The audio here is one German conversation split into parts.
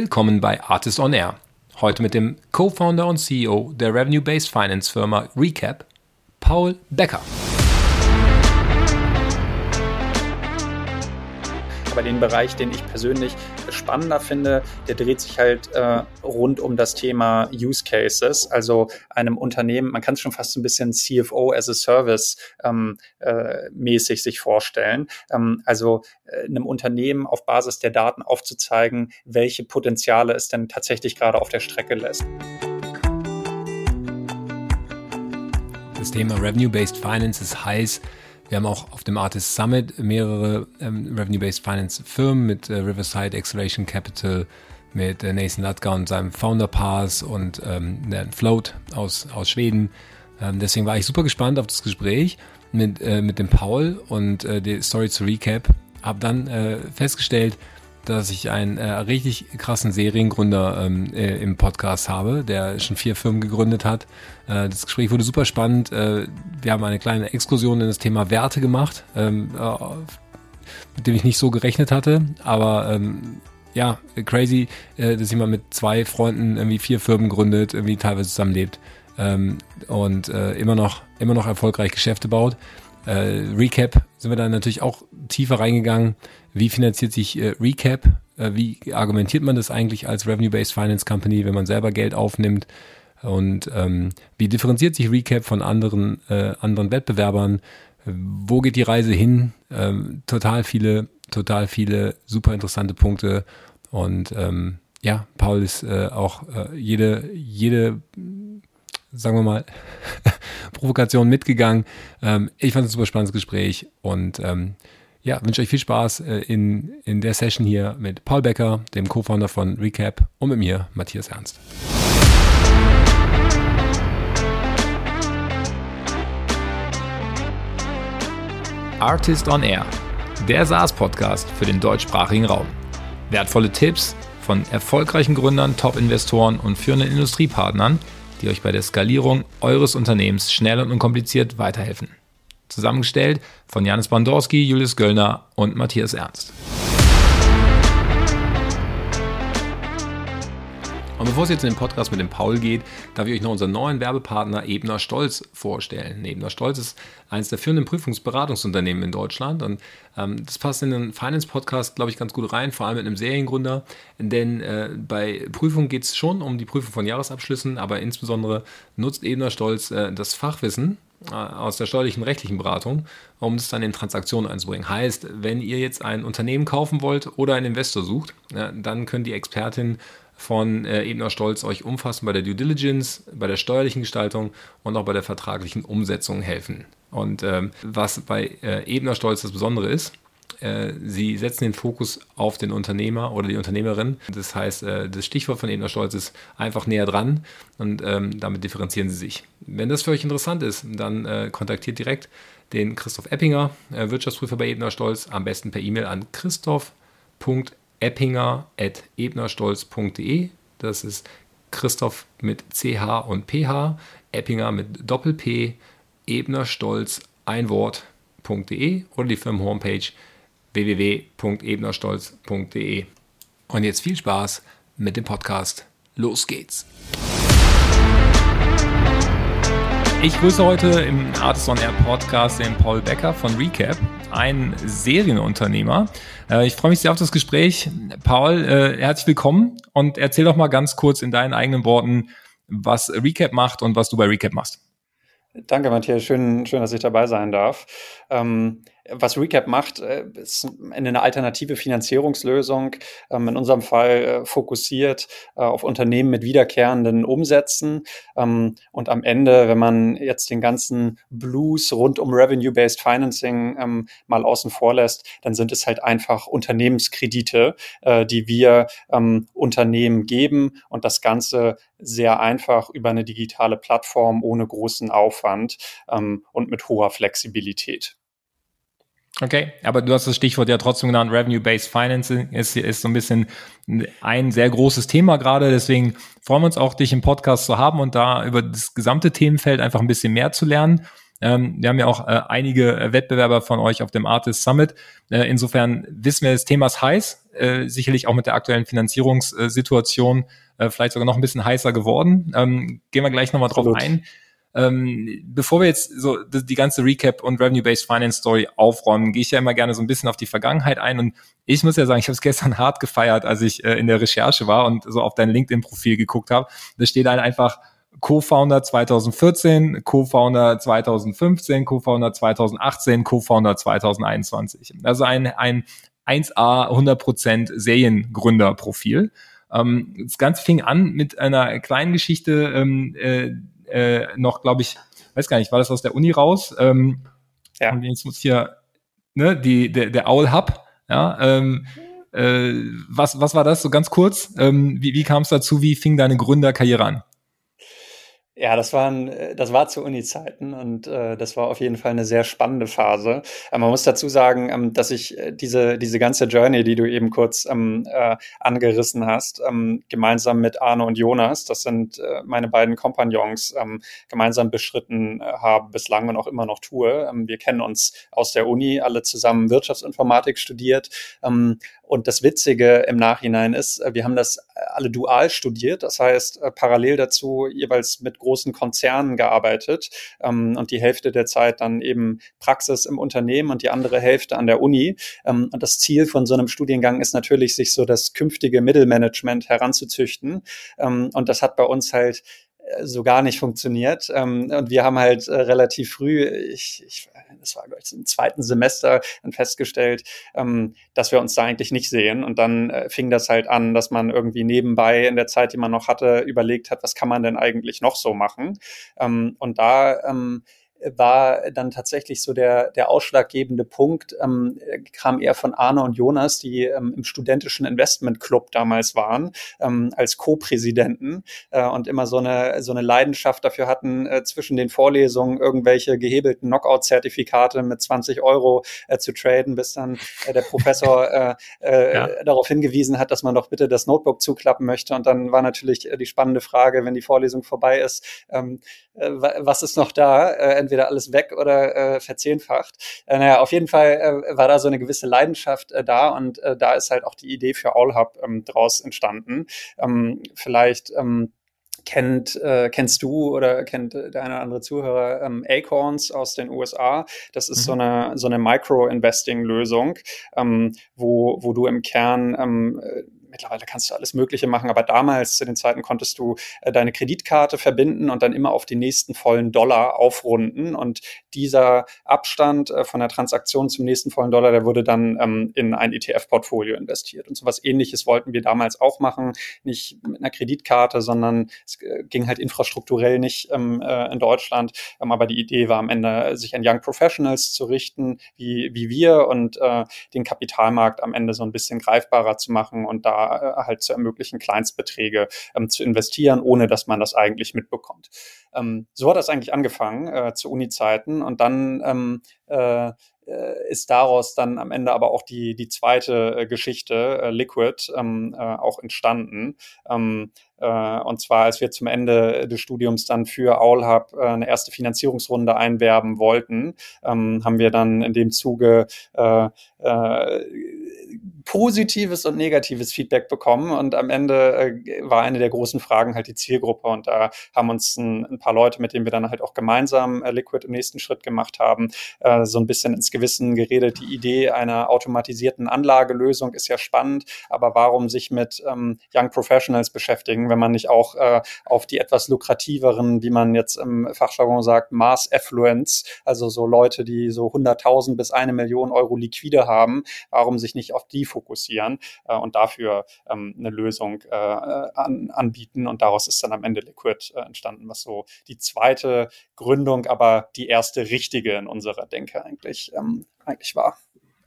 Willkommen bei Artist on Air. Heute mit dem Co-Founder und CEO der Revenue-Based Finance Firma Recap, Paul Becker. Aber den Bereich, den ich persönlich spannender finde, der dreht sich halt äh, rund um das Thema Use Cases, also einem Unternehmen, man kann es schon fast ein bisschen CFO as a Service ähm, äh, mäßig sich vorstellen. Ähm, also äh, einem Unternehmen auf Basis der Daten aufzuzeigen, welche Potenziale es denn tatsächlich gerade auf der Strecke lässt. Das Thema Revenue-Based Finance ist heiß. Wir haben auch auf dem Artist Summit mehrere ähm, Revenue-Based Finance Firmen mit äh, Riverside Acceleration Capital, mit äh, Nathan Lutger und seinem Founder Pass und ähm, Float aus, aus Schweden. Ähm, deswegen war ich super gespannt auf das Gespräch mit, äh, mit dem Paul und äh, die Story zu Recap. Habe dann äh, festgestellt, dass ich einen äh, richtig krassen Seriengründer ähm, äh, im Podcast habe, der schon vier Firmen gegründet hat. Äh, das Gespräch wurde super spannend. Äh, wir haben eine kleine Exkursion in das Thema Werte gemacht, ähm, äh, mit dem ich nicht so gerechnet hatte. Aber ähm, ja, crazy, äh, dass jemand mit zwei Freunden irgendwie vier Firmen gründet, irgendwie teilweise zusammenlebt ähm, und immer noch immer noch erfolgreich Geschäfte baut. Recap sind wir dann natürlich auch tiefer reingegangen. Wie finanziert sich äh, Recap? Äh, wie argumentiert man das eigentlich als Revenue-Based Finance Company, wenn man selber Geld aufnimmt? Und ähm, wie differenziert sich Recap von anderen, äh, anderen Wettbewerbern? Wo geht die Reise hin? Ähm, total viele, total viele super interessante Punkte. Und ähm, ja, Paul ist äh, auch äh, jede, jede sagen wir mal, Provokation mitgegangen. Ähm, ich fand es ein super spannendes Gespräch und ähm, ja, wünsche euch viel Spaß äh, in, in der Session hier mit Paul Becker, dem Co-Founder von Recap und mit mir, Matthias Ernst. Artist on Air, der SaaS-Podcast für den deutschsprachigen Raum. Wertvolle Tipps von erfolgreichen Gründern, Top-Investoren und führenden Industriepartnern – die euch bei der Skalierung eures Unternehmens schnell und unkompliziert weiterhelfen. Zusammengestellt von Janis Bandorski, Julius Göllner und Matthias Ernst. Und bevor es jetzt in den Podcast mit dem Paul geht, darf ich euch noch unseren neuen Werbepartner Ebner Stolz vorstellen. Ebner Stolz ist eines der führenden Prüfungsberatungsunternehmen in Deutschland und ähm, das passt in den Finance-Podcast, glaube ich, ganz gut rein, vor allem mit einem Seriengründer, denn äh, bei Prüfungen geht es schon um die Prüfung von Jahresabschlüssen, aber insbesondere nutzt Ebner Stolz äh, das Fachwissen aus der steuerlichen rechtlichen Beratung, um es dann in Transaktionen einzubringen. Heißt, wenn ihr jetzt ein Unternehmen kaufen wollt oder einen Investor sucht, dann können die Expertinnen von äh, Ebner Stolz euch umfassend bei der Due Diligence, bei der steuerlichen Gestaltung und auch bei der vertraglichen Umsetzung helfen. Und ähm, was bei äh, Ebner Stolz das Besondere ist, äh, sie setzen den Fokus auf den Unternehmer oder die Unternehmerin. Das heißt, äh, das Stichwort von Ebner Stolz ist einfach näher dran und ähm, damit differenzieren sie sich. Wenn das für euch interessant ist, dann äh, kontaktiert direkt den Christoph Eppinger, äh, Wirtschaftsprüfer bei Ebner Stolz, am besten per E-Mail an christoph.eppinger eppinger.ebnerstolz.de. Das ist Christoph mit CH und PH, Eppinger mit Doppel-P, Ebnerstolz, ein Wort.de oder die Firmenhomepage www.ebnerstolz.de. Und jetzt viel Spaß mit dem Podcast. Los geht's! Ich grüße heute im Artist on Air Podcast den Paul Becker von Recap, ein Serienunternehmer. Äh, ich freue mich sehr auf das Gespräch. Paul, äh, herzlich willkommen und erzähl doch mal ganz kurz in deinen eigenen Worten, was Recap macht und was du bei Recap machst. Danke, Matthias. Schön, schön, dass ich dabei sein darf. Ähm, was Recap macht, äh, ist eine alternative Finanzierungslösung, ähm, in unserem Fall äh, fokussiert äh, auf Unternehmen mit wiederkehrenden Umsätzen. Ähm, und am Ende, wenn man jetzt den ganzen Blues rund um Revenue-Based Financing ähm, mal außen vor lässt, dann sind es halt einfach Unternehmenskredite, die wir Unternehmen geben und das Ganze sehr einfach über eine digitale Plattform ohne großen Aufwand und mit hoher Flexibilität. Okay, aber du hast das Stichwort ja trotzdem genannt, Revenue-Based Financing ist, ist so ein bisschen ein sehr großes Thema gerade. Deswegen freuen wir uns auch, dich im Podcast zu haben und da über das gesamte Themenfeld einfach ein bisschen mehr zu lernen. Ähm, wir haben ja auch äh, einige Wettbewerber von euch auf dem Artist Summit. Äh, insofern wissen wir, das Thema ist heiß, äh, sicherlich auch mit der aktuellen Finanzierungssituation äh, vielleicht sogar noch ein bisschen heißer geworden. Ähm, gehen wir gleich nochmal drauf ein. Ähm, bevor wir jetzt so die, ganze Recap und Revenue-Based Finance Story aufräumen, gehe ich ja immer gerne so ein bisschen auf die Vergangenheit ein. Und ich muss ja sagen, ich habe es gestern hart gefeiert, als ich äh, in der Recherche war und so auf dein LinkedIn-Profil geguckt habe. Da steht dann einfach Co-Founder 2014, Co-Founder 2015, Co-Founder 2018, Co-Founder 2021. Also ein, ein 1A 100% Seriengründerprofil. Ähm, das Ganze fing an mit einer kleinen Geschichte, ähm, äh, äh, noch, glaube ich, weiß gar nicht, war das aus der Uni raus? Ähm, ja. Und jetzt muss hier, ne, die, der, der Owl Hub, ja, ähm, äh, was, was war das so ganz kurz? Ähm, wie wie kam es dazu? Wie fing deine Gründerkarriere an? Ja, das waren, äh, das war zu Uni-Zeiten und äh, das war auf jeden Fall eine sehr spannende Phase. Äh, man muss dazu sagen, ähm, dass ich äh, diese, diese ganze Journey, die du eben kurz ähm, äh, angerissen hast, ähm, gemeinsam mit Arne und Jonas, das sind äh, meine beiden Kompagnons, ähm, gemeinsam beschritten äh, habe bislang und auch immer noch tue. Ähm, wir kennen uns aus der Uni, alle zusammen Wirtschaftsinformatik studiert ähm, und das Witzige im Nachhinein ist, äh, wir haben das alle dual studiert, das heißt äh, parallel dazu jeweils mit großen Konzernen gearbeitet ähm, und die Hälfte der Zeit dann eben Praxis im Unternehmen und die andere Hälfte an der Uni. Ähm, und das Ziel von so einem Studiengang ist natürlich, sich so das künftige Mittelmanagement heranzuzüchten. Ähm, und das hat bei uns halt so gar nicht funktioniert. Ähm, und wir haben halt äh, relativ früh, ich, ich, das war glaube ich im zweiten Semester, dann festgestellt, ähm, dass wir uns da eigentlich nicht sehen. Und dann äh, fing das halt an, dass man irgendwie nebenbei in der Zeit, die man noch hatte, überlegt hat, was kann man denn eigentlich noch so machen. Ähm, und da war dann tatsächlich so der, der ausschlaggebende Punkt, ähm, kam eher von Arne und Jonas, die ähm, im studentischen Investment Club damals waren, ähm, als Co-Präsidenten äh, und immer so eine, so eine Leidenschaft dafür hatten, äh, zwischen den Vorlesungen irgendwelche gehebelten Knockout-Zertifikate mit 20 Euro äh, zu traden, bis dann äh, der Professor äh, äh, ja. darauf hingewiesen hat, dass man doch bitte das Notebook zuklappen möchte. Und dann war natürlich äh, die spannende Frage, wenn die Vorlesung vorbei ist, ähm, äh, was ist noch da? Äh, entweder alles weg oder äh, verzehnfacht. Äh, naja, auf jeden Fall äh, war da so eine gewisse Leidenschaft äh, da und äh, da ist halt auch die Idee für AllHub ähm, draus entstanden. Ähm, vielleicht ähm, kennt, äh, kennst du oder kennt der eine oder andere Zuhörer ähm, Acorns aus den USA. Das ist mhm. so eine, so eine Micro-Investing-Lösung, ähm, wo, wo du im Kern ähm, mittlerweile kannst du alles Mögliche machen, aber damals zu den Zeiten konntest du äh, deine Kreditkarte verbinden und dann immer auf den nächsten vollen Dollar aufrunden. Und dieser Abstand äh, von der Transaktion zum nächsten vollen Dollar, der wurde dann ähm, in ein ETF-Portfolio investiert. Und sowas ähnliches wollten wir damals auch machen, nicht mit einer Kreditkarte, sondern es äh, ging halt infrastrukturell nicht ähm, äh, in Deutschland. Ähm, aber die Idee war am Ende, sich an Young Professionals zu richten, wie, wie wir und äh, den Kapitalmarkt am Ende so ein bisschen greifbarer zu machen und da äh, halt zu ermöglichen, Kleinstbeträge ähm, zu investieren, ohne dass man das eigentlich mitbekommt. Ähm, so hat das eigentlich angefangen äh, zu Uni-Zeiten und dann ähm, äh, äh, ist daraus dann am Ende aber auch die, die zweite äh, Geschichte, äh, Liquid, ähm, äh, auch entstanden. Ähm, äh, und zwar, als wir zum Ende des Studiums dann für AulHub äh, eine erste Finanzierungsrunde einwerben wollten, ähm, haben wir dann in dem Zuge äh, äh, positives und negatives Feedback bekommen. Und am Ende äh, war eine der großen Fragen halt die Zielgruppe. Und da haben uns ein, ein paar Leute, mit denen wir dann halt auch gemeinsam äh, Liquid im nächsten Schritt gemacht haben, äh, so ein bisschen ins Gewissen geredet. Die Idee einer automatisierten Anlagelösung ist ja spannend, aber warum sich mit ähm, Young Professionals beschäftigen, wenn man nicht auch äh, auf die etwas lukrativeren, wie man jetzt im Fachjargon sagt, Mass Affluence, also so Leute, die so 100.000 bis eine Million Euro liquide haben, warum sich nicht auf die fokussieren äh, und dafür ähm, eine Lösung äh, an, anbieten. Und daraus ist dann am Ende Liquid äh, entstanden, was so die zweite Gründung, aber die erste richtige in unserer Denke eigentlich, ähm, eigentlich war.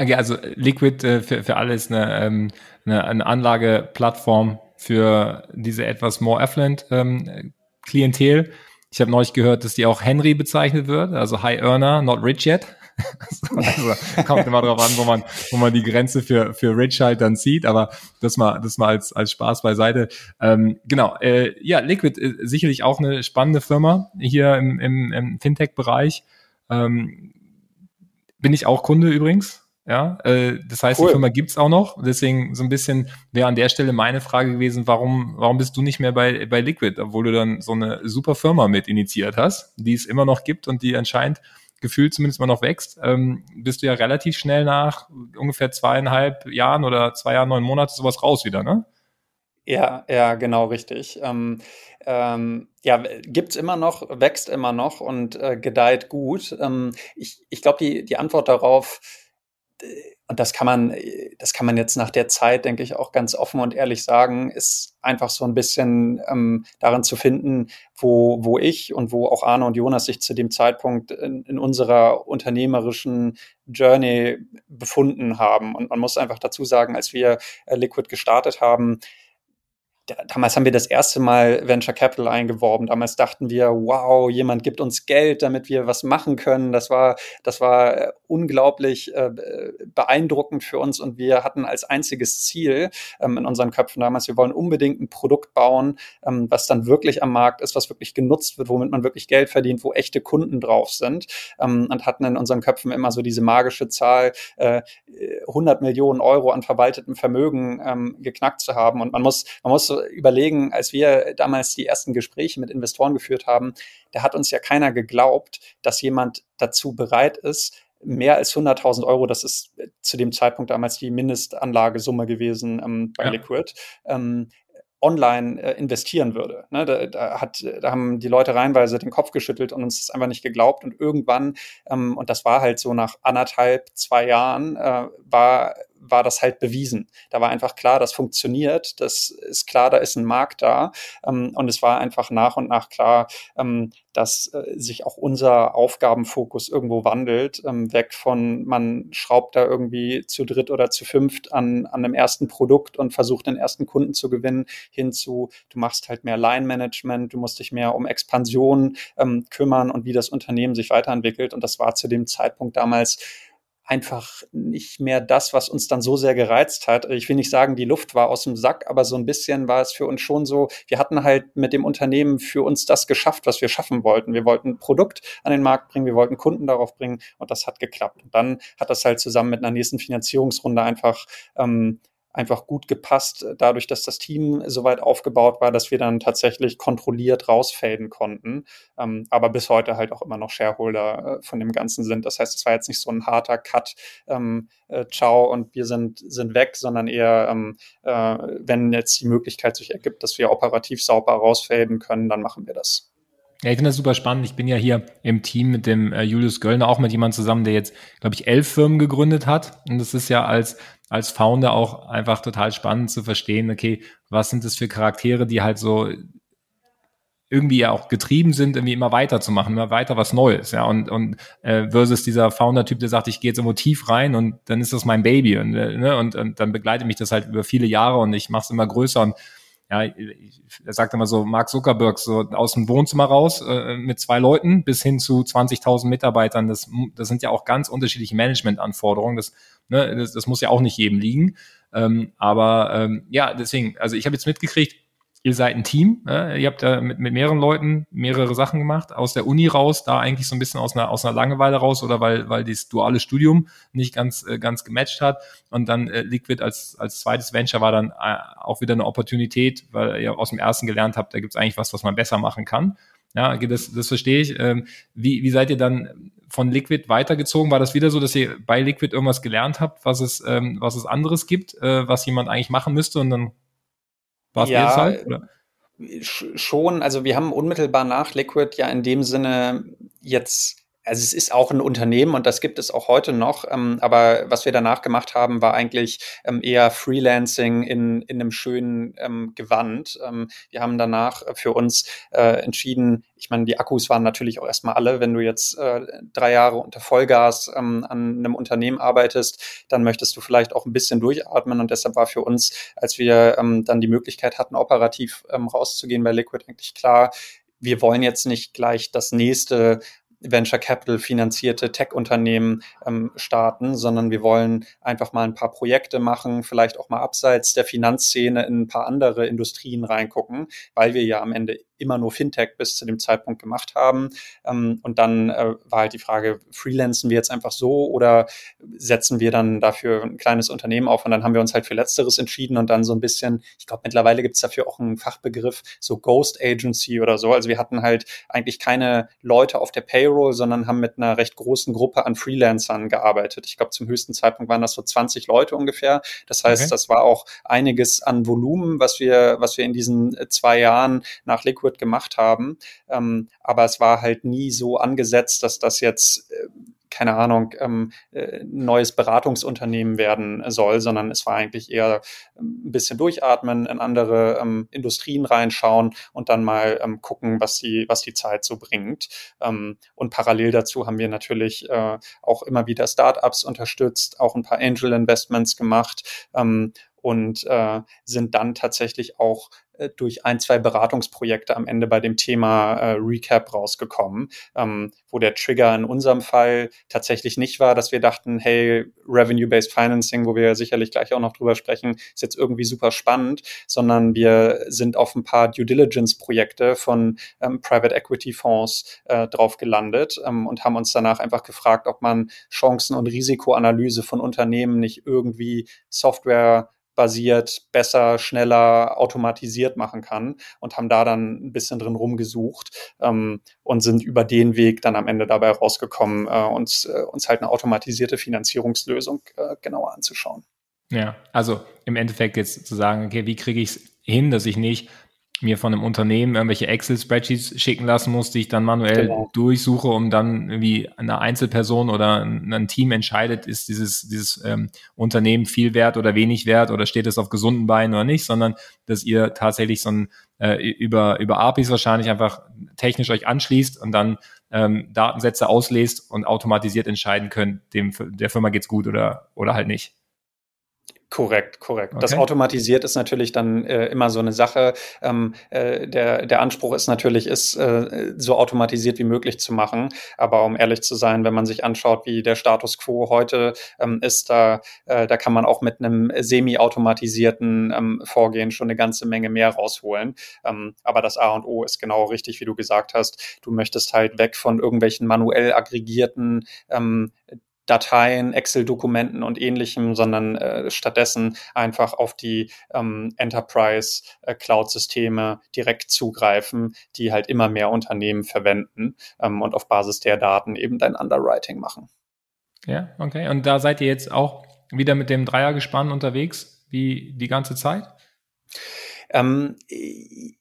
Okay, also Liquid äh, für, für alle ist eine, ähm, eine, eine Anlageplattform für diese etwas more affluent ähm, Klientel. Ich habe neulich gehört, dass die auch Henry bezeichnet wird, also High Earner, not rich yet. also, kommt immer drauf an, wo man, wo man die Grenze für, für Rich halt dann zieht, aber das mal, das mal als, als Spaß beiseite. Ähm, genau, äh, ja, Liquid ist sicherlich auch eine spannende Firma hier im, im, im Fintech-Bereich. Ähm, bin ich auch Kunde übrigens. Ja, äh, das heißt, cool. die Firma gibt's auch noch. Deswegen so ein bisschen wäre an der Stelle meine Frage gewesen, warum, warum bist du nicht mehr bei, bei Liquid, obwohl du dann so eine super Firma mit initiiert hast, die es immer noch gibt und die anscheinend gefühlt zumindest mal noch wächst, ähm, bist du ja relativ schnell nach ungefähr zweieinhalb Jahren oder zwei Jahren, neun Monate sowas raus wieder, ne? Ja, ja, genau richtig. Ähm, ähm, ja, gibt's immer noch, wächst immer noch und äh, gedeiht gut. Ähm, ich ich glaube, die, die Antwort darauf, und das kann man, das kann man jetzt nach der Zeit, denke ich, auch ganz offen und ehrlich sagen, ist einfach so ein bisschen ähm, darin zu finden, wo, wo ich und wo auch Arne und Jonas sich zu dem Zeitpunkt in, in unserer unternehmerischen Journey befunden haben. Und man muss einfach dazu sagen, als wir äh, Liquid gestartet haben, damals haben wir das erste Mal Venture Capital eingeworben. Damals dachten wir, wow, jemand gibt uns Geld, damit wir was machen können. Das war, das war äh, unglaublich äh, beeindruckend für uns und wir hatten als einziges Ziel ähm, in unseren Köpfen damals, wir wollen unbedingt ein Produkt bauen, ähm, was dann wirklich am Markt ist, was wirklich genutzt wird, womit man wirklich Geld verdient, wo echte Kunden drauf sind ähm, und hatten in unseren Köpfen immer so diese magische Zahl, äh, 100 Millionen Euro an verwaltetem Vermögen ähm, geknackt zu haben. Und man muss, man muss überlegen, als wir damals die ersten Gespräche mit Investoren geführt haben, da hat uns ja keiner geglaubt, dass jemand dazu bereit ist, mehr als 100.000 Euro, das ist zu dem Zeitpunkt damals die Mindestanlagesumme gewesen ähm, bei ja. Liquid, ähm, online äh, investieren würde. Ne, da, da, hat, da haben die Leute reinweise den Kopf geschüttelt und uns das einfach nicht geglaubt. Und irgendwann, ähm, und das war halt so nach anderthalb, zwei Jahren, äh, war war das halt bewiesen. Da war einfach klar, das funktioniert, das ist klar, da ist ein Markt da. Ähm, und es war einfach nach und nach klar, ähm, dass äh, sich auch unser Aufgabenfokus irgendwo wandelt, ähm, weg von man schraubt da irgendwie zu dritt oder zu fünft an, an einem ersten Produkt und versucht den ersten Kunden zu gewinnen, hin zu, du machst halt mehr Line-Management, du musst dich mehr um Expansion ähm, kümmern und wie das Unternehmen sich weiterentwickelt. Und das war zu dem Zeitpunkt damals einfach nicht mehr das, was uns dann so sehr gereizt hat. Ich will nicht sagen, die Luft war aus dem Sack, aber so ein bisschen war es für uns schon so, wir hatten halt mit dem Unternehmen für uns das geschafft, was wir schaffen wollten. Wir wollten ein Produkt an den Markt bringen, wir wollten Kunden darauf bringen und das hat geklappt. Und dann hat das halt zusammen mit einer nächsten Finanzierungsrunde einfach ähm, einfach gut gepasst, dadurch, dass das Team soweit aufgebaut war, dass wir dann tatsächlich kontrolliert rausfaden konnten, ähm, aber bis heute halt auch immer noch Shareholder äh, von dem Ganzen sind. Das heißt, es war jetzt nicht so ein harter Cut, ähm, äh, ciao und wir sind, sind weg, sondern eher, ähm, äh, wenn jetzt die Möglichkeit sich ergibt, dass wir operativ sauber rausfaden können, dann machen wir das. Ja, ich finde das super spannend. Ich bin ja hier im Team mit dem äh, Julius Göllner auch mit jemandem zusammen, der jetzt, glaube ich, elf Firmen gegründet hat. Und das ist ja als als Founder auch einfach total spannend zu verstehen, okay, was sind das für Charaktere, die halt so irgendwie ja auch getrieben sind, irgendwie immer weiterzumachen, immer weiter was Neues, ja, und, und äh, versus dieser Founder-Typ, der sagt, ich gehe jetzt irgendwo rein und dann ist das mein Baby und, äh, ne, und, und dann begleitet mich das halt über viele Jahre und ich mache es immer größer und ja, er sagt immer so, Mark Zuckerberg, so aus dem Wohnzimmer raus äh, mit zwei Leuten bis hin zu 20.000 Mitarbeitern. Das, das sind ja auch ganz unterschiedliche Managementanforderungen. Das, ne, das, das muss ja auch nicht jedem liegen. Ähm, aber ähm, ja, deswegen, also ich habe jetzt mitgekriegt, ihr seid ein Team, äh, ihr habt da mit, mit mehreren Leuten mehrere Sachen gemacht, aus der Uni raus, da eigentlich so ein bisschen aus einer, aus einer Langeweile raus oder weil, weil das duale Studium nicht ganz, äh, ganz gematcht hat und dann äh, Liquid als, als zweites Venture war dann äh, auch wieder eine Opportunität, weil ihr aus dem ersten gelernt habt, da gibt es eigentlich was, was man besser machen kann. Ja, das, das verstehe ich. Ähm, wie, wie seid ihr dann von Liquid weitergezogen? War das wieder so, dass ihr bei Liquid irgendwas gelernt habt, was es, ähm, was es anderes gibt, äh, was jemand eigentlich machen müsste und dann war es ja, jedes? Oder? Schon, also wir haben unmittelbar nach Liquid ja in dem Sinne jetzt also es ist auch ein Unternehmen und das gibt es auch heute noch. Ähm, aber was wir danach gemacht haben, war eigentlich ähm, eher Freelancing in, in einem schönen ähm, Gewand. Ähm, wir haben danach für uns äh, entschieden, ich meine, die Akkus waren natürlich auch erstmal alle. Wenn du jetzt äh, drei Jahre unter Vollgas ähm, an einem Unternehmen arbeitest, dann möchtest du vielleicht auch ein bisschen durchatmen. Und deshalb war für uns, als wir ähm, dann die Möglichkeit hatten, operativ rauszugehen bei Liquid, eigentlich klar, wir wollen jetzt nicht gleich das nächste Venture Capital finanzierte Tech-Unternehmen ähm, starten, sondern wir wollen einfach mal ein paar Projekte machen, vielleicht auch mal abseits der Finanzszene in ein paar andere Industrien reingucken, weil wir ja am Ende immer nur Fintech bis zu dem Zeitpunkt gemacht haben. Ähm, und dann äh, war halt die Frage, freelancen wir jetzt einfach so oder setzen wir dann dafür ein kleines Unternehmen auf? Und dann haben wir uns halt für Letzteres entschieden und dann so ein bisschen, ich glaube, mittlerweile gibt es dafür auch einen Fachbegriff, so Ghost Agency oder so. Also wir hatten halt eigentlich keine Leute auf der Payroll, sondern haben mit einer recht großen Gruppe an Freelancern gearbeitet. Ich glaube, zum höchsten Zeitpunkt waren das so 20 Leute ungefähr. Das heißt, okay. das war auch einiges an Volumen, was wir, was wir in diesen zwei Jahren nach Liquid gemacht haben. Ähm, aber es war halt nie so angesetzt, dass das jetzt äh, keine Ahnung, ähm, äh, neues Beratungsunternehmen werden soll, sondern es war eigentlich eher ähm, ein bisschen durchatmen, in andere ähm, Industrien reinschauen und dann mal ähm, gucken, was die, was die Zeit so bringt. Ähm, und parallel dazu haben wir natürlich äh, auch immer wieder Startups unterstützt, auch ein paar Angel Investments gemacht ähm, und äh, sind dann tatsächlich auch durch ein, zwei Beratungsprojekte am Ende bei dem Thema äh, Recap rausgekommen, ähm, wo der Trigger in unserem Fall tatsächlich nicht war, dass wir dachten, hey, Revenue-Based Financing, wo wir sicherlich gleich auch noch drüber sprechen, ist jetzt irgendwie super spannend, sondern wir sind auf ein paar Due Diligence-Projekte von ähm, Private Equity Fonds äh, drauf gelandet ähm, und haben uns danach einfach gefragt, ob man Chancen- und Risikoanalyse von Unternehmen nicht irgendwie Software basiert besser, schneller, automatisiert machen kann und haben da dann ein bisschen drin rumgesucht ähm, und sind über den Weg dann am Ende dabei rausgekommen, äh, uns, äh, uns halt eine automatisierte Finanzierungslösung äh, genauer anzuschauen. Ja, also im Endeffekt jetzt zu sagen, okay, wie kriege ich es hin, dass ich nicht mir von einem Unternehmen irgendwelche Excel-Spreadsheets schicken lassen muss, die ich dann manuell genau. durchsuche, um dann irgendwie eine Einzelperson oder ein, ein Team entscheidet, ist dieses, dieses ähm, Unternehmen viel wert oder wenig wert oder steht es auf gesunden Beinen oder nicht, sondern dass ihr tatsächlich so ein äh, über, über APIs wahrscheinlich einfach technisch euch anschließt und dann ähm, Datensätze auslest und automatisiert entscheiden könnt, dem der Firma geht's gut oder, oder halt nicht. Korrekt, korrekt. Okay. Das automatisiert ist natürlich dann äh, immer so eine Sache. Ähm, äh, der, der Anspruch ist natürlich, ist äh, so automatisiert wie möglich zu machen. Aber um ehrlich zu sein, wenn man sich anschaut, wie der Status quo heute ähm, ist, da, äh, da kann man auch mit einem semi-automatisierten ähm, Vorgehen schon eine ganze Menge mehr rausholen. Ähm, aber das A und O ist genau richtig, wie du gesagt hast. Du möchtest halt weg von irgendwelchen manuell aggregierten ähm, Dateien, Excel-Dokumenten und ähnlichem, sondern äh, stattdessen einfach auf die ähm, Enterprise äh, direkt zugreifen, die halt immer mehr Unternehmen verwenden ähm, und auf Basis der Daten eben dein Underwriting machen. Ja, okay. Und da seid ihr jetzt auch wieder mit dem Dreiergespann unterwegs, wie die ganze Zeit? Ähm,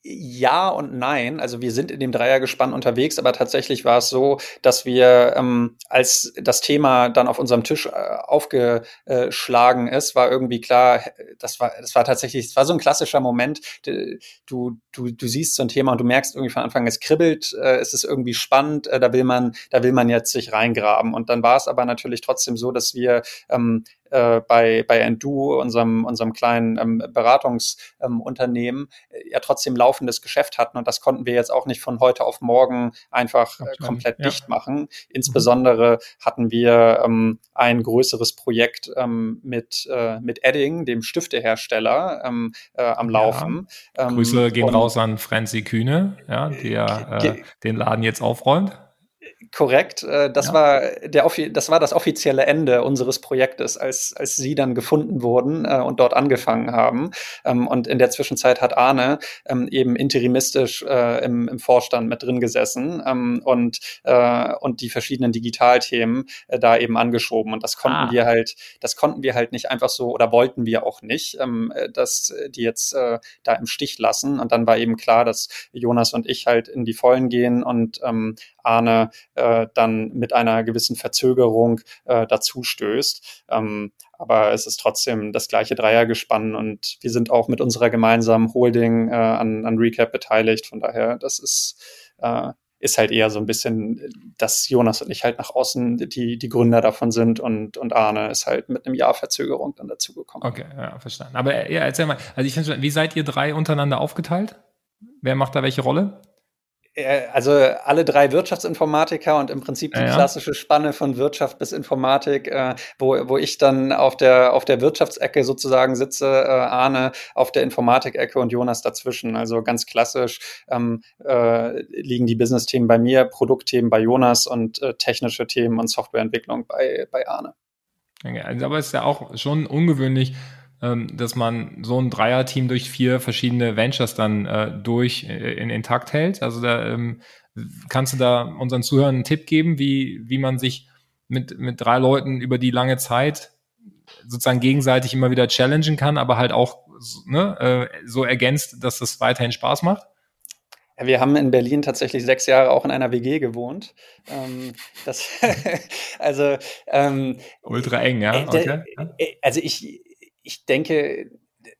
ja und nein. Also wir sind in dem Dreiergespann unterwegs, aber tatsächlich war es so, dass wir, ähm, als das Thema dann auf unserem Tisch äh, aufgeschlagen ist, war irgendwie klar, das war, das war tatsächlich, es war so ein klassischer Moment. Du, du, du siehst so ein Thema und du merkst irgendwie von Anfang, es kribbelt, äh, es ist irgendwie spannend, äh, da will man, da will man jetzt sich reingraben. Und dann war es aber natürlich trotzdem so, dass wir ähm, äh, bei, bei Endu, unserem, unserem kleinen ähm, Beratungsunternehmen, ähm, ja trotzdem laufendes Geschäft hatten. Und das konnten wir jetzt auch nicht von heute auf morgen einfach äh, komplett ja. dicht machen. Insbesondere mhm. hatten wir ähm, ein größeres Projekt ähm, mit, äh, mit Edding, dem Stiftehersteller, ähm, äh, am Laufen. Ja. Grüße ähm, gehen raus an Franzi Kühne, ja, der äh, den Laden jetzt aufräumt korrekt. Äh, das, ja. war der, das war das offizielle Ende unseres Projektes, als, als sie dann gefunden wurden äh, und dort angefangen haben. Ähm, und in der Zwischenzeit hat Arne ähm, eben interimistisch äh, im, im Vorstand mit drin gesessen ähm, und, und die verschiedenen Digitalthemen da eben angeschoben. Und das konnten ah. wir halt, das konnten wir halt nicht einfach so oder wollten wir auch nicht, dass die jetzt da im Stich lassen. Und dann war eben klar, dass Jonas und ich halt in die Vollen gehen und Arne äh, dann mit einer gewissen Verzögerung äh, dazu stößt. Ähm, aber es ist trotzdem das gleiche Dreiergespann und wir sind auch mit unserer gemeinsamen Holding äh, an, an Recap beteiligt. Von daher, das ist, äh, ist halt eher so ein bisschen, dass Jonas und ich halt nach außen die, die Gründer davon sind und, und Arne ist halt mit einem Jahr Verzögerung dann dazugekommen. Okay, ja, verstanden. Aber ja, erzähl mal, also ich finde, wie seid ihr drei untereinander aufgeteilt? Wer macht da welche Rolle? Äh, also alle drei Wirtschaftsinformatiker und im Prinzip die ja, klassische Spanne von Wirtschaft bis Informatik, äh, wo, wo ich dann auf der, auf der Wirtschaftsecke sozusagen sitze, äh, Arne auf der Informatikecke und Jonas dazwischen. Also ganz klassisch ähm, äh, liegen die Business-Themen bei mir, Produktthemen bei Jonas und äh, technische Themen und Softwareentwicklung bei, bei Arne. Also, aber es ist ja auch schon ungewöhnlich, dass man so ein Dreierteam durch vier verschiedene Ventures dann äh, durch äh, in intakt hält. Also da ähm, kannst du da unseren Zuhörern einen Tipp geben, wie, wie man sich mit, mit drei Leuten über die lange Zeit sozusagen gegenseitig immer wieder challengen kann, aber halt auch ne, äh, so ergänzt, dass das weiterhin Spaß macht? Wir haben in Berlin tatsächlich sechs Jahre auch in einer WG gewohnt. Ähm, das, also ähm, ultra eng, ja. Äh, okay. Äh, also ich, ich denke,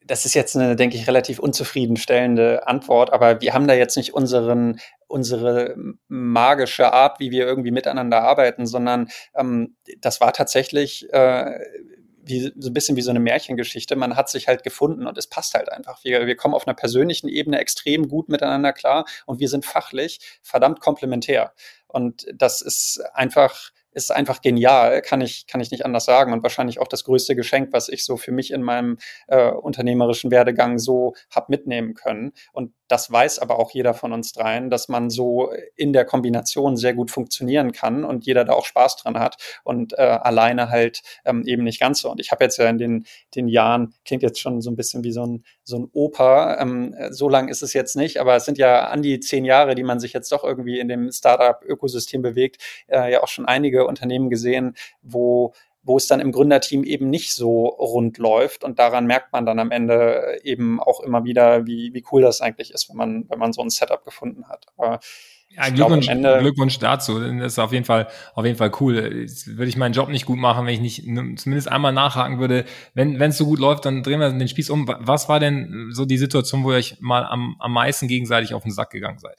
das ist jetzt eine, denke ich, relativ unzufriedenstellende Antwort, aber wir haben da jetzt nicht unseren, unsere magische Art, wie wir irgendwie miteinander arbeiten, sondern ähm, das war tatsächlich äh, wie, so ein bisschen wie so eine Märchengeschichte. Man hat sich halt gefunden und es passt halt einfach. Wir, wir kommen auf einer persönlichen Ebene extrem gut miteinander klar und wir sind fachlich verdammt komplementär. Und das ist einfach ist einfach genial, kann ich, kann ich nicht anders sagen und wahrscheinlich auch das größte Geschenk, was ich so für mich in meinem äh, unternehmerischen Werdegang so hab mitnehmen können. Und das weiß aber auch jeder von uns dreien, dass man so in der Kombination sehr gut funktionieren kann und jeder da auch Spaß dran hat und äh, alleine halt ähm, eben nicht ganz so. Und ich habe jetzt ja in den, den Jahren, klingt jetzt schon so ein bisschen wie so ein, so ein Opa, ähm, so lang ist es jetzt nicht, aber es sind ja an die zehn Jahre, die man sich jetzt doch irgendwie in dem Startup-Ökosystem bewegt, äh, ja auch schon einige Unternehmen gesehen, wo wo es dann im Gründerteam eben nicht so rund läuft. Und daran merkt man dann am Ende eben auch immer wieder, wie, wie cool das eigentlich ist, wenn man, wenn man so ein Setup gefunden hat. Aber ja, Glückwunsch, glaub, Glückwunsch dazu. Das ist auf jeden Fall, auf jeden Fall cool. Jetzt würde ich meinen Job nicht gut machen, wenn ich nicht zumindest einmal nachhaken würde. Wenn wenn es so gut läuft, dann drehen wir den Spieß um. Was war denn so die Situation, wo ihr euch mal am, am meisten gegenseitig auf den Sack gegangen seid?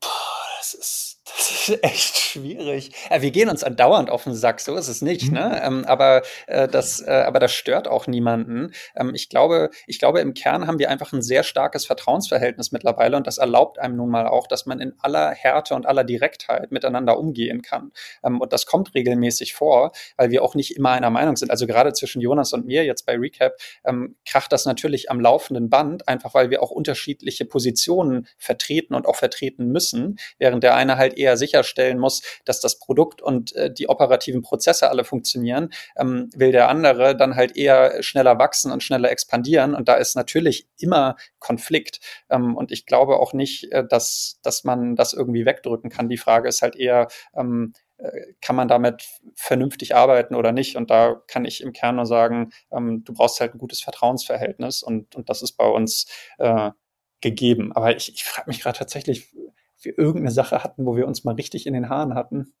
Das ist echt schwierig. Ja, wir gehen uns andauernd auf den Sack, so ist es nicht, mhm. ne? Ähm, aber, äh, das, äh, aber das stört auch niemanden. Ähm, ich, glaube, ich glaube, im Kern haben wir einfach ein sehr starkes Vertrauensverhältnis mittlerweile und das erlaubt einem nun mal auch, dass man in aller Härte und aller Direktheit miteinander umgehen kann. Ähm, und das kommt regelmäßig vor, weil wir auch nicht immer einer Meinung sind. Also gerade zwischen Jonas und mir jetzt bei Recap ähm, kracht das natürlich am laufenden Band, einfach weil wir auch unterschiedliche Positionen vertreten und auch vertreten müssen, während der eine halt eher sicherstellen muss, dass das Produkt und äh, die operativen Prozesse alle funktionieren, ähm, will der andere dann halt eher schneller wachsen und schneller expandieren. Und da ist natürlich immer Konflikt. Ähm, und ich glaube auch nicht, äh, dass, dass man das irgendwie wegdrücken kann. Die Frage ist halt eher, ähm, äh, kann man damit vernünftig arbeiten oder nicht? Und da kann ich im Kern nur sagen, ähm, du brauchst halt ein gutes Vertrauensverhältnis und, und das ist bei uns äh, gegeben. Aber ich, ich frage mich gerade tatsächlich, wir irgendeine Sache hatten, wo wir uns mal richtig in den Haaren hatten.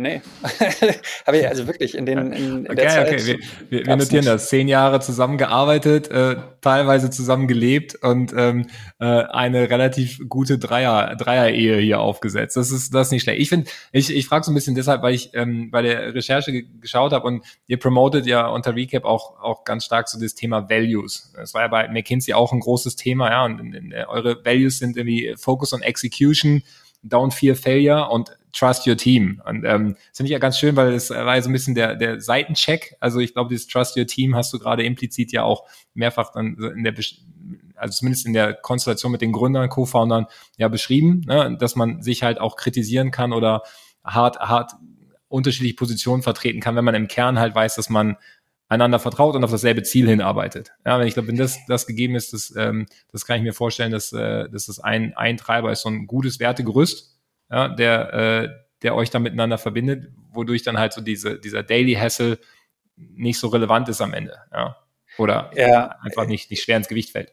Nee, habe ich also wirklich in, den, in, in okay, der Zeit. Okay, wir, wir, wir notieren nicht. das. Zehn Jahre zusammengearbeitet, äh, teilweise zusammen gelebt und ähm, äh, eine relativ gute Dreier, Dreier-Ehe hier aufgesetzt. Das ist, das ist nicht schlecht. Ich finde, ich, ich frage so ein bisschen deshalb, weil ich ähm, bei der Recherche geschaut habe und ihr promotet ja unter Recap auch, auch ganz stark so das Thema Values. Das war ja bei McKinsey auch ein großes Thema, ja, und in, in, eure Values sind irgendwie Focus on Execution, Don't Fear Failure und Trust Your Team. Und ähm, das finde ich ja ganz schön, weil es war ja so ein bisschen der, der Seitencheck. Also ich glaube, dieses Trust Your Team hast du gerade implizit ja auch mehrfach dann in der, also zumindest in der Konstellation mit den Gründern, Co-Foundern ja beschrieben, ne? dass man sich halt auch kritisieren kann oder hart, hart unterschiedliche Positionen vertreten kann, wenn man im Kern halt weiß, dass man einander vertraut und auf dasselbe Ziel hinarbeitet. Ja, wenn ich glaube, wenn das, das gegeben ist, das, ähm, das kann ich mir vorstellen, dass, äh, dass das ein, ein Treiber ist, so ein gutes Wertegerüst, ja, der, äh, der euch da miteinander verbindet, wodurch dann halt so diese, dieser Daily Hassle nicht so relevant ist am Ende, ja. Oder ja. einfach nicht, nicht schwer ins Gewicht fällt.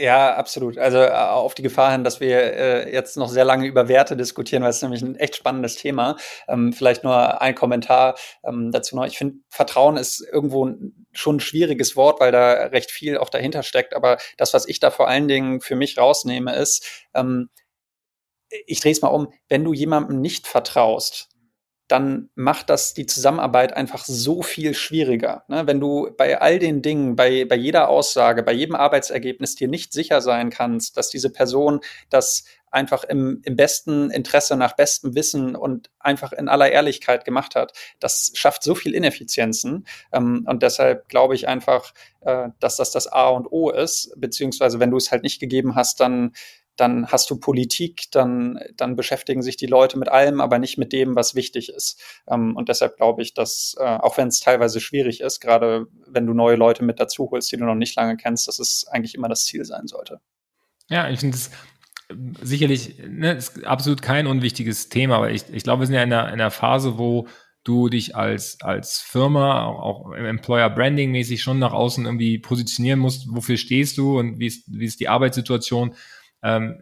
Ja, absolut. Also äh, auf die Gefahr hin, dass wir äh, jetzt noch sehr lange über Werte diskutieren, weil es nämlich ein echt spannendes Thema. Ähm, vielleicht nur ein Kommentar ähm, dazu noch. Ich finde, Vertrauen ist irgendwo schon ein schwieriges Wort, weil da recht viel auch dahinter steckt. Aber das, was ich da vor allen Dingen für mich rausnehme, ist, ähm, ich drehe es mal um, wenn du jemandem nicht vertraust, dann macht das die Zusammenarbeit einfach so viel schwieriger. Ne? Wenn du bei all den Dingen, bei, bei jeder Aussage, bei jedem Arbeitsergebnis dir nicht sicher sein kannst, dass diese Person das einfach im, im besten Interesse, nach bestem Wissen und einfach in aller Ehrlichkeit gemacht hat. Das schafft so viel Ineffizienzen. Ähm, und deshalb glaube ich einfach, äh, dass das das A und O ist. Beziehungsweise, wenn du es halt nicht gegeben hast, dann dann hast du Politik, dann, dann beschäftigen sich die Leute mit allem, aber nicht mit dem, was wichtig ist. Ähm, und deshalb glaube ich, dass, äh, auch wenn es teilweise schwierig ist, gerade wenn du neue Leute mit dazu holst, die du noch nicht lange kennst, dass es eigentlich immer das Ziel sein sollte. Ja, ich finde es sicherlich ne, ist absolut kein unwichtiges Thema, aber ich, ich glaube, wir sind ja in einer, in einer Phase, wo du dich als, als Firma, auch, auch Employer Branding mäßig schon nach außen irgendwie positionieren musst, wofür stehst du und wie ist, wie ist die Arbeitssituation. Ähm,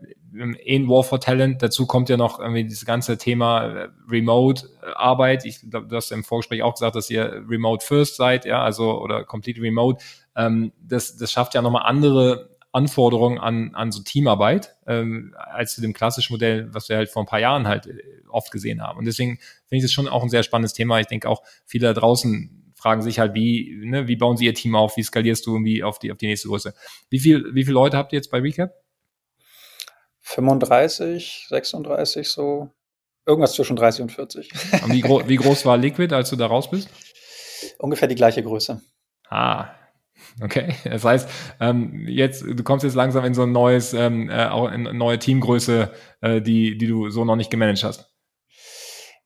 in War for Talent, dazu kommt ja noch irgendwie dieses ganze Thema äh, Remote-Arbeit. Ich glaube, du hast im Vorgespräch auch gesagt, dass ihr Remote First seid, ja, also oder Complete Remote. Ähm, das, das schafft ja nochmal andere Anforderungen an, an so Teamarbeit, ähm, als zu dem klassischen Modell, was wir halt vor ein paar Jahren halt äh, oft gesehen haben. Und deswegen finde ich das schon auch ein sehr spannendes Thema. Ich denke auch, viele da draußen fragen sich halt, wie, ne, wie bauen sie ihr Team auf, wie skalierst du irgendwie auf die, auf die nächste Größe. Wie viel, wie viele Leute habt ihr jetzt bei Recap? 35, 36 so. Irgendwas zwischen 30 und 40. Und wie, gro wie groß war Liquid, als du da raus bist? Ungefähr die gleiche Größe. Ah, Okay, das heißt, ähm, jetzt du kommst jetzt langsam in so ein neues, ähm, äh, auch in eine neue Teamgröße, äh, die die du so noch nicht gemanagt hast.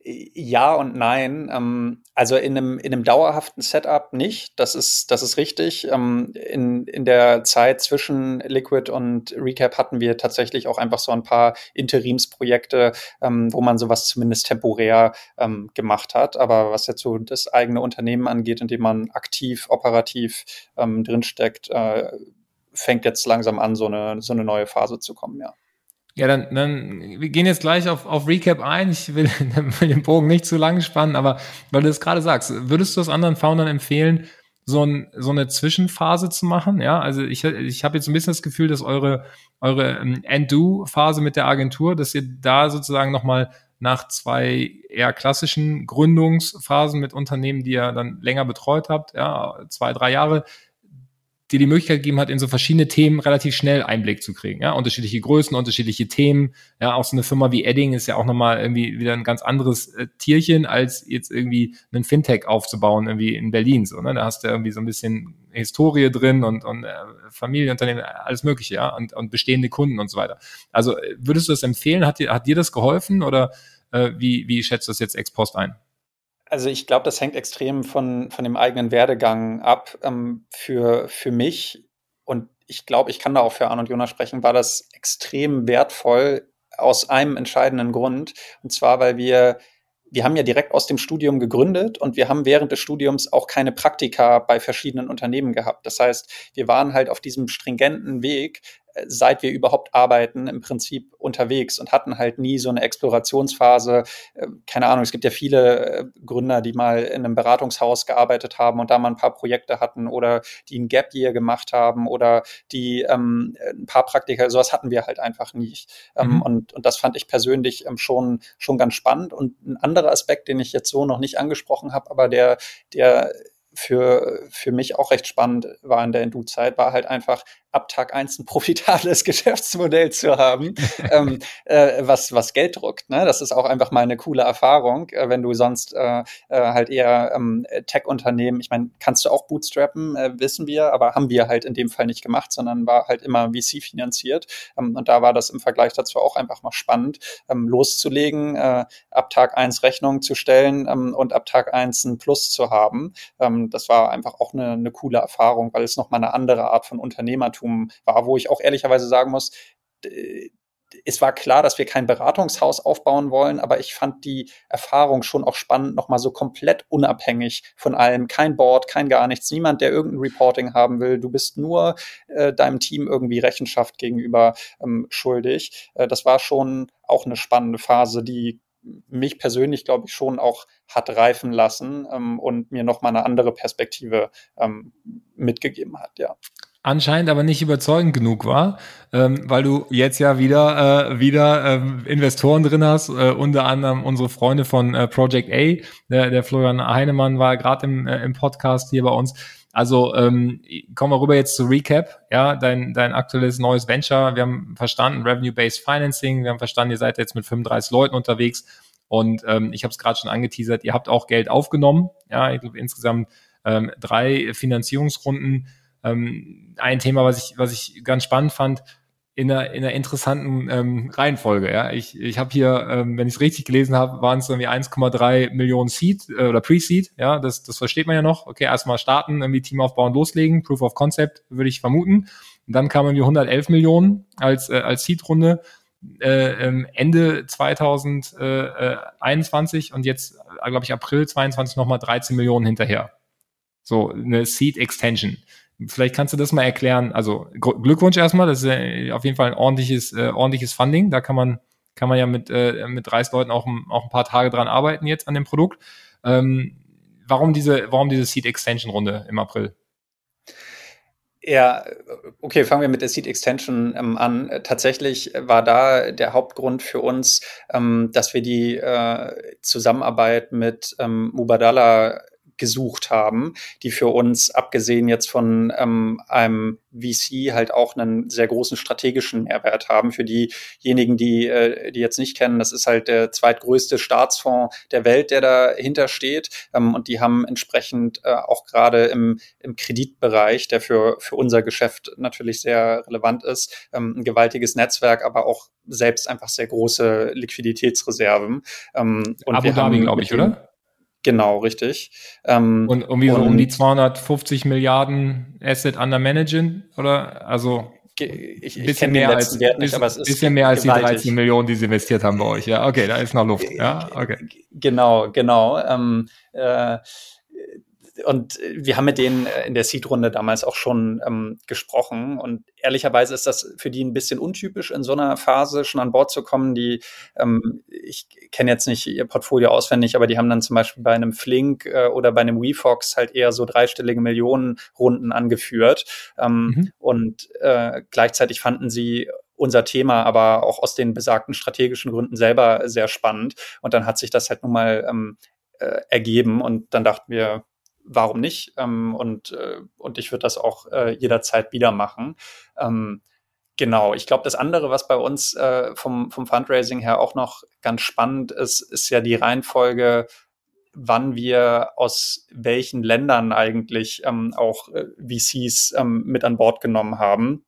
Ja und nein. Ähm, also in einem, in einem dauerhaften Setup nicht. Das ist, das ist richtig. Ähm, in, in der Zeit zwischen Liquid und Recap hatten wir tatsächlich auch einfach so ein paar Interimsprojekte, ähm, wo man sowas zumindest temporär gemacht hat. Aber was jetzt so das eigene Unternehmen angeht, in dem man aktiv, operativ drinsteckt, äh, fängt jetzt langsam an, so eine, so eine neue Phase zu kommen, ja. Ja, dann, dann wir gehen jetzt gleich auf, auf Recap ein. Ich will, den Bogen nicht zu lang spannen, aber weil du es gerade sagst, würdest du es anderen Foundern empfehlen, so, ein, so eine Zwischenphase zu machen? Ja, also ich, ich habe jetzt ein bisschen das Gefühl, dass eure, eure ähm, End-Do-Phase mit der Agentur, dass ihr da sozusagen nochmal nach zwei eher klassischen Gründungsphasen mit Unternehmen, die ihr dann länger betreut habt, ja, zwei, drei Jahre, dir die Möglichkeit gegeben hat, in so verschiedene Themen relativ schnell Einblick zu kriegen. Ja, unterschiedliche Größen, unterschiedliche Themen. Ja, auch so eine Firma wie Edding ist ja auch nochmal irgendwie wieder ein ganz anderes äh, Tierchen, als jetzt irgendwie einen Fintech aufzubauen, irgendwie in Berlin. So, ne? Da hast du irgendwie so ein bisschen Historie drin und, und äh, Familienunternehmen, alles Mögliche, ja, und, und bestehende Kunden und so weiter. Also würdest du das empfehlen? Hat dir, hat dir das geholfen oder äh, wie, wie schätzt du das jetzt ex post ein? Also ich glaube, das hängt extrem von, von dem eigenen Werdegang ab. Ähm, für, für mich, und ich glaube, ich kann da auch für Arne und Jonas sprechen, war das extrem wertvoll aus einem entscheidenden Grund. Und zwar, weil wir wir haben ja direkt aus dem Studium gegründet und wir haben während des Studiums auch keine Praktika bei verschiedenen Unternehmen gehabt. Das heißt, wir waren halt auf diesem stringenten Weg, seit wir überhaupt arbeiten, im Prinzip unterwegs und hatten halt nie so eine Explorationsphase. Äh, keine Ahnung, es gibt ja viele äh, Gründer, die mal in einem Beratungshaus gearbeitet haben und da mal ein paar Projekte hatten oder die ein Gap Year gemacht haben oder die ähm, ein paar Praktika, sowas hatten wir halt einfach nicht. Ähm, mhm. und, und das fand ich persönlich ähm, schon, schon ganz spannend. Und ein anderer Aspekt, den ich jetzt so noch nicht angesprochen habe, aber der, der für, für mich auch recht spannend war in der Indu-Zeit, war halt einfach ab Tag eins ein profitables Geschäftsmodell zu haben, ähm, äh, was, was Geld druckt. Ne? Das ist auch einfach mal eine coole Erfahrung, äh, wenn du sonst äh, äh, halt eher ähm, Tech-Unternehmen, ich meine, kannst du auch bootstrappen, äh, wissen wir, aber haben wir halt in dem Fall nicht gemacht, sondern war halt immer VC finanziert. Ähm, und da war das im Vergleich dazu auch einfach mal spannend, ähm, loszulegen, äh, ab Tag eins Rechnungen zu stellen ähm, und ab Tag eins ein Plus zu haben. Ähm, das war einfach auch eine, eine coole Erfahrung, weil es nochmal eine andere Art von Unternehmertum Unternehmertum war, wo ich auch ehrlicherweise sagen muss, es war klar, dass wir kein Beratungshaus aufbauen wollen, aber ich fand die Erfahrung schon auch spannend, nochmal so komplett unabhängig von allem. Kein Board, kein gar nichts, niemand, der irgendein Reporting haben will. Du bist nur äh, deinem Team irgendwie Rechenschaft gegenüber ähm, schuldig. Äh, das war schon auch eine spannende Phase, die mich persönlich, glaube ich, schon auch hat reifen lassen ähm, und mir nochmal eine andere Perspektive ähm, mitgegeben hat, ja. Anscheinend aber nicht überzeugend genug war, ähm, weil du jetzt ja wieder äh, wieder ähm, Investoren drin hast, äh, unter anderem unsere Freunde von äh, Project A, der, der Florian Heinemann war gerade im, äh, im Podcast hier bei uns. Also ähm, kommen wir rüber jetzt zu Recap. Ja, dein, dein aktuelles neues Venture. Wir haben verstanden, Revenue-Based Financing. Wir haben verstanden, ihr seid jetzt mit 35 Leuten unterwegs. Und ähm, ich habe es gerade schon angeteasert, ihr habt auch Geld aufgenommen. Ja, ich glaube insgesamt ähm, drei Finanzierungsrunden. Ähm, ein Thema, was ich, was ich ganz spannend fand, in einer, in einer interessanten ähm, Reihenfolge. Ja, ich, ich habe hier, ähm, wenn ich es richtig gelesen habe, waren es irgendwie 1,3 Millionen Seed äh, oder Pre-Seed. Ja, das, das versteht man ja noch. Okay, erstmal starten, irgendwie Team aufbauen, loslegen, Proof of Concept würde ich vermuten. Und dann kamen irgendwie 111 Millionen als äh, als Seed-Runde äh, ähm, Ende 2021 und jetzt, äh, glaube ich, April 22 nochmal 13 Millionen hinterher. So eine Seed Extension. Vielleicht kannst du das mal erklären. Also Glückwunsch erstmal, das ist äh, auf jeden Fall ein ordentliches, äh, ordentliches Funding. Da kann man, kann man ja mit, äh, mit 30 Leuten auch, auch ein paar Tage dran arbeiten jetzt an dem Produkt. Ähm, warum diese, warum diese Seed Extension Runde im April? Ja, okay, fangen wir mit der Seed Extension ähm, an. Tatsächlich war da der Hauptgrund für uns, ähm, dass wir die äh, Zusammenarbeit mit ähm, Mubadala gesucht haben, die für uns, abgesehen jetzt von ähm, einem VC, halt auch einen sehr großen strategischen Mehrwert haben. Für diejenigen, die, äh, die jetzt nicht kennen, das ist halt der zweitgrößte Staatsfonds der Welt, der dahinter steht. Ähm, und die haben entsprechend äh, auch gerade im, im Kreditbereich, der für, für unser Geschäft natürlich sehr relevant ist, ähm, ein gewaltiges Netzwerk, aber auch selbst einfach sehr große Liquiditätsreserven. Ähm, und Abu Dhabi, glaube ich, oder? Genau, richtig. Ähm, und irgendwie so um die 250 Milliarden Asset under Managing, oder? Also ich, ich bisschen mehr als Wert nicht, aber es ist bisschen mehr als gewaltig. die 13 Millionen, die sie investiert haben bei euch. Ja, okay, da ist noch Luft. Ja, okay. Genau, genau. Ähm, äh, und wir haben mit denen äh, in der Seed-Runde damals auch schon ähm, gesprochen. Und ehrlicherweise ist das für die ein bisschen untypisch, in so einer Phase schon an Bord zu kommen. Die, ähm, ich kenne jetzt nicht ihr Portfolio auswendig, aber die haben dann zum Beispiel bei einem Flink äh, oder bei einem WeFox halt eher so dreistellige Millionenrunden angeführt. Ähm, mhm. Und äh, gleichzeitig fanden sie unser Thema aber auch aus den besagten strategischen Gründen selber sehr spannend. Und dann hat sich das halt nun mal ähm, äh, ergeben und dann dachten wir, warum nicht? Ähm, und, äh, und ich würde das auch äh, jederzeit wieder machen. Ähm, genau, ich glaube, das andere, was bei uns äh, vom, vom Fundraising her auch noch ganz spannend ist, ist ja die Reihenfolge, wann wir aus welchen Ländern eigentlich ähm, auch äh, VCs ähm, mit an Bord genommen haben.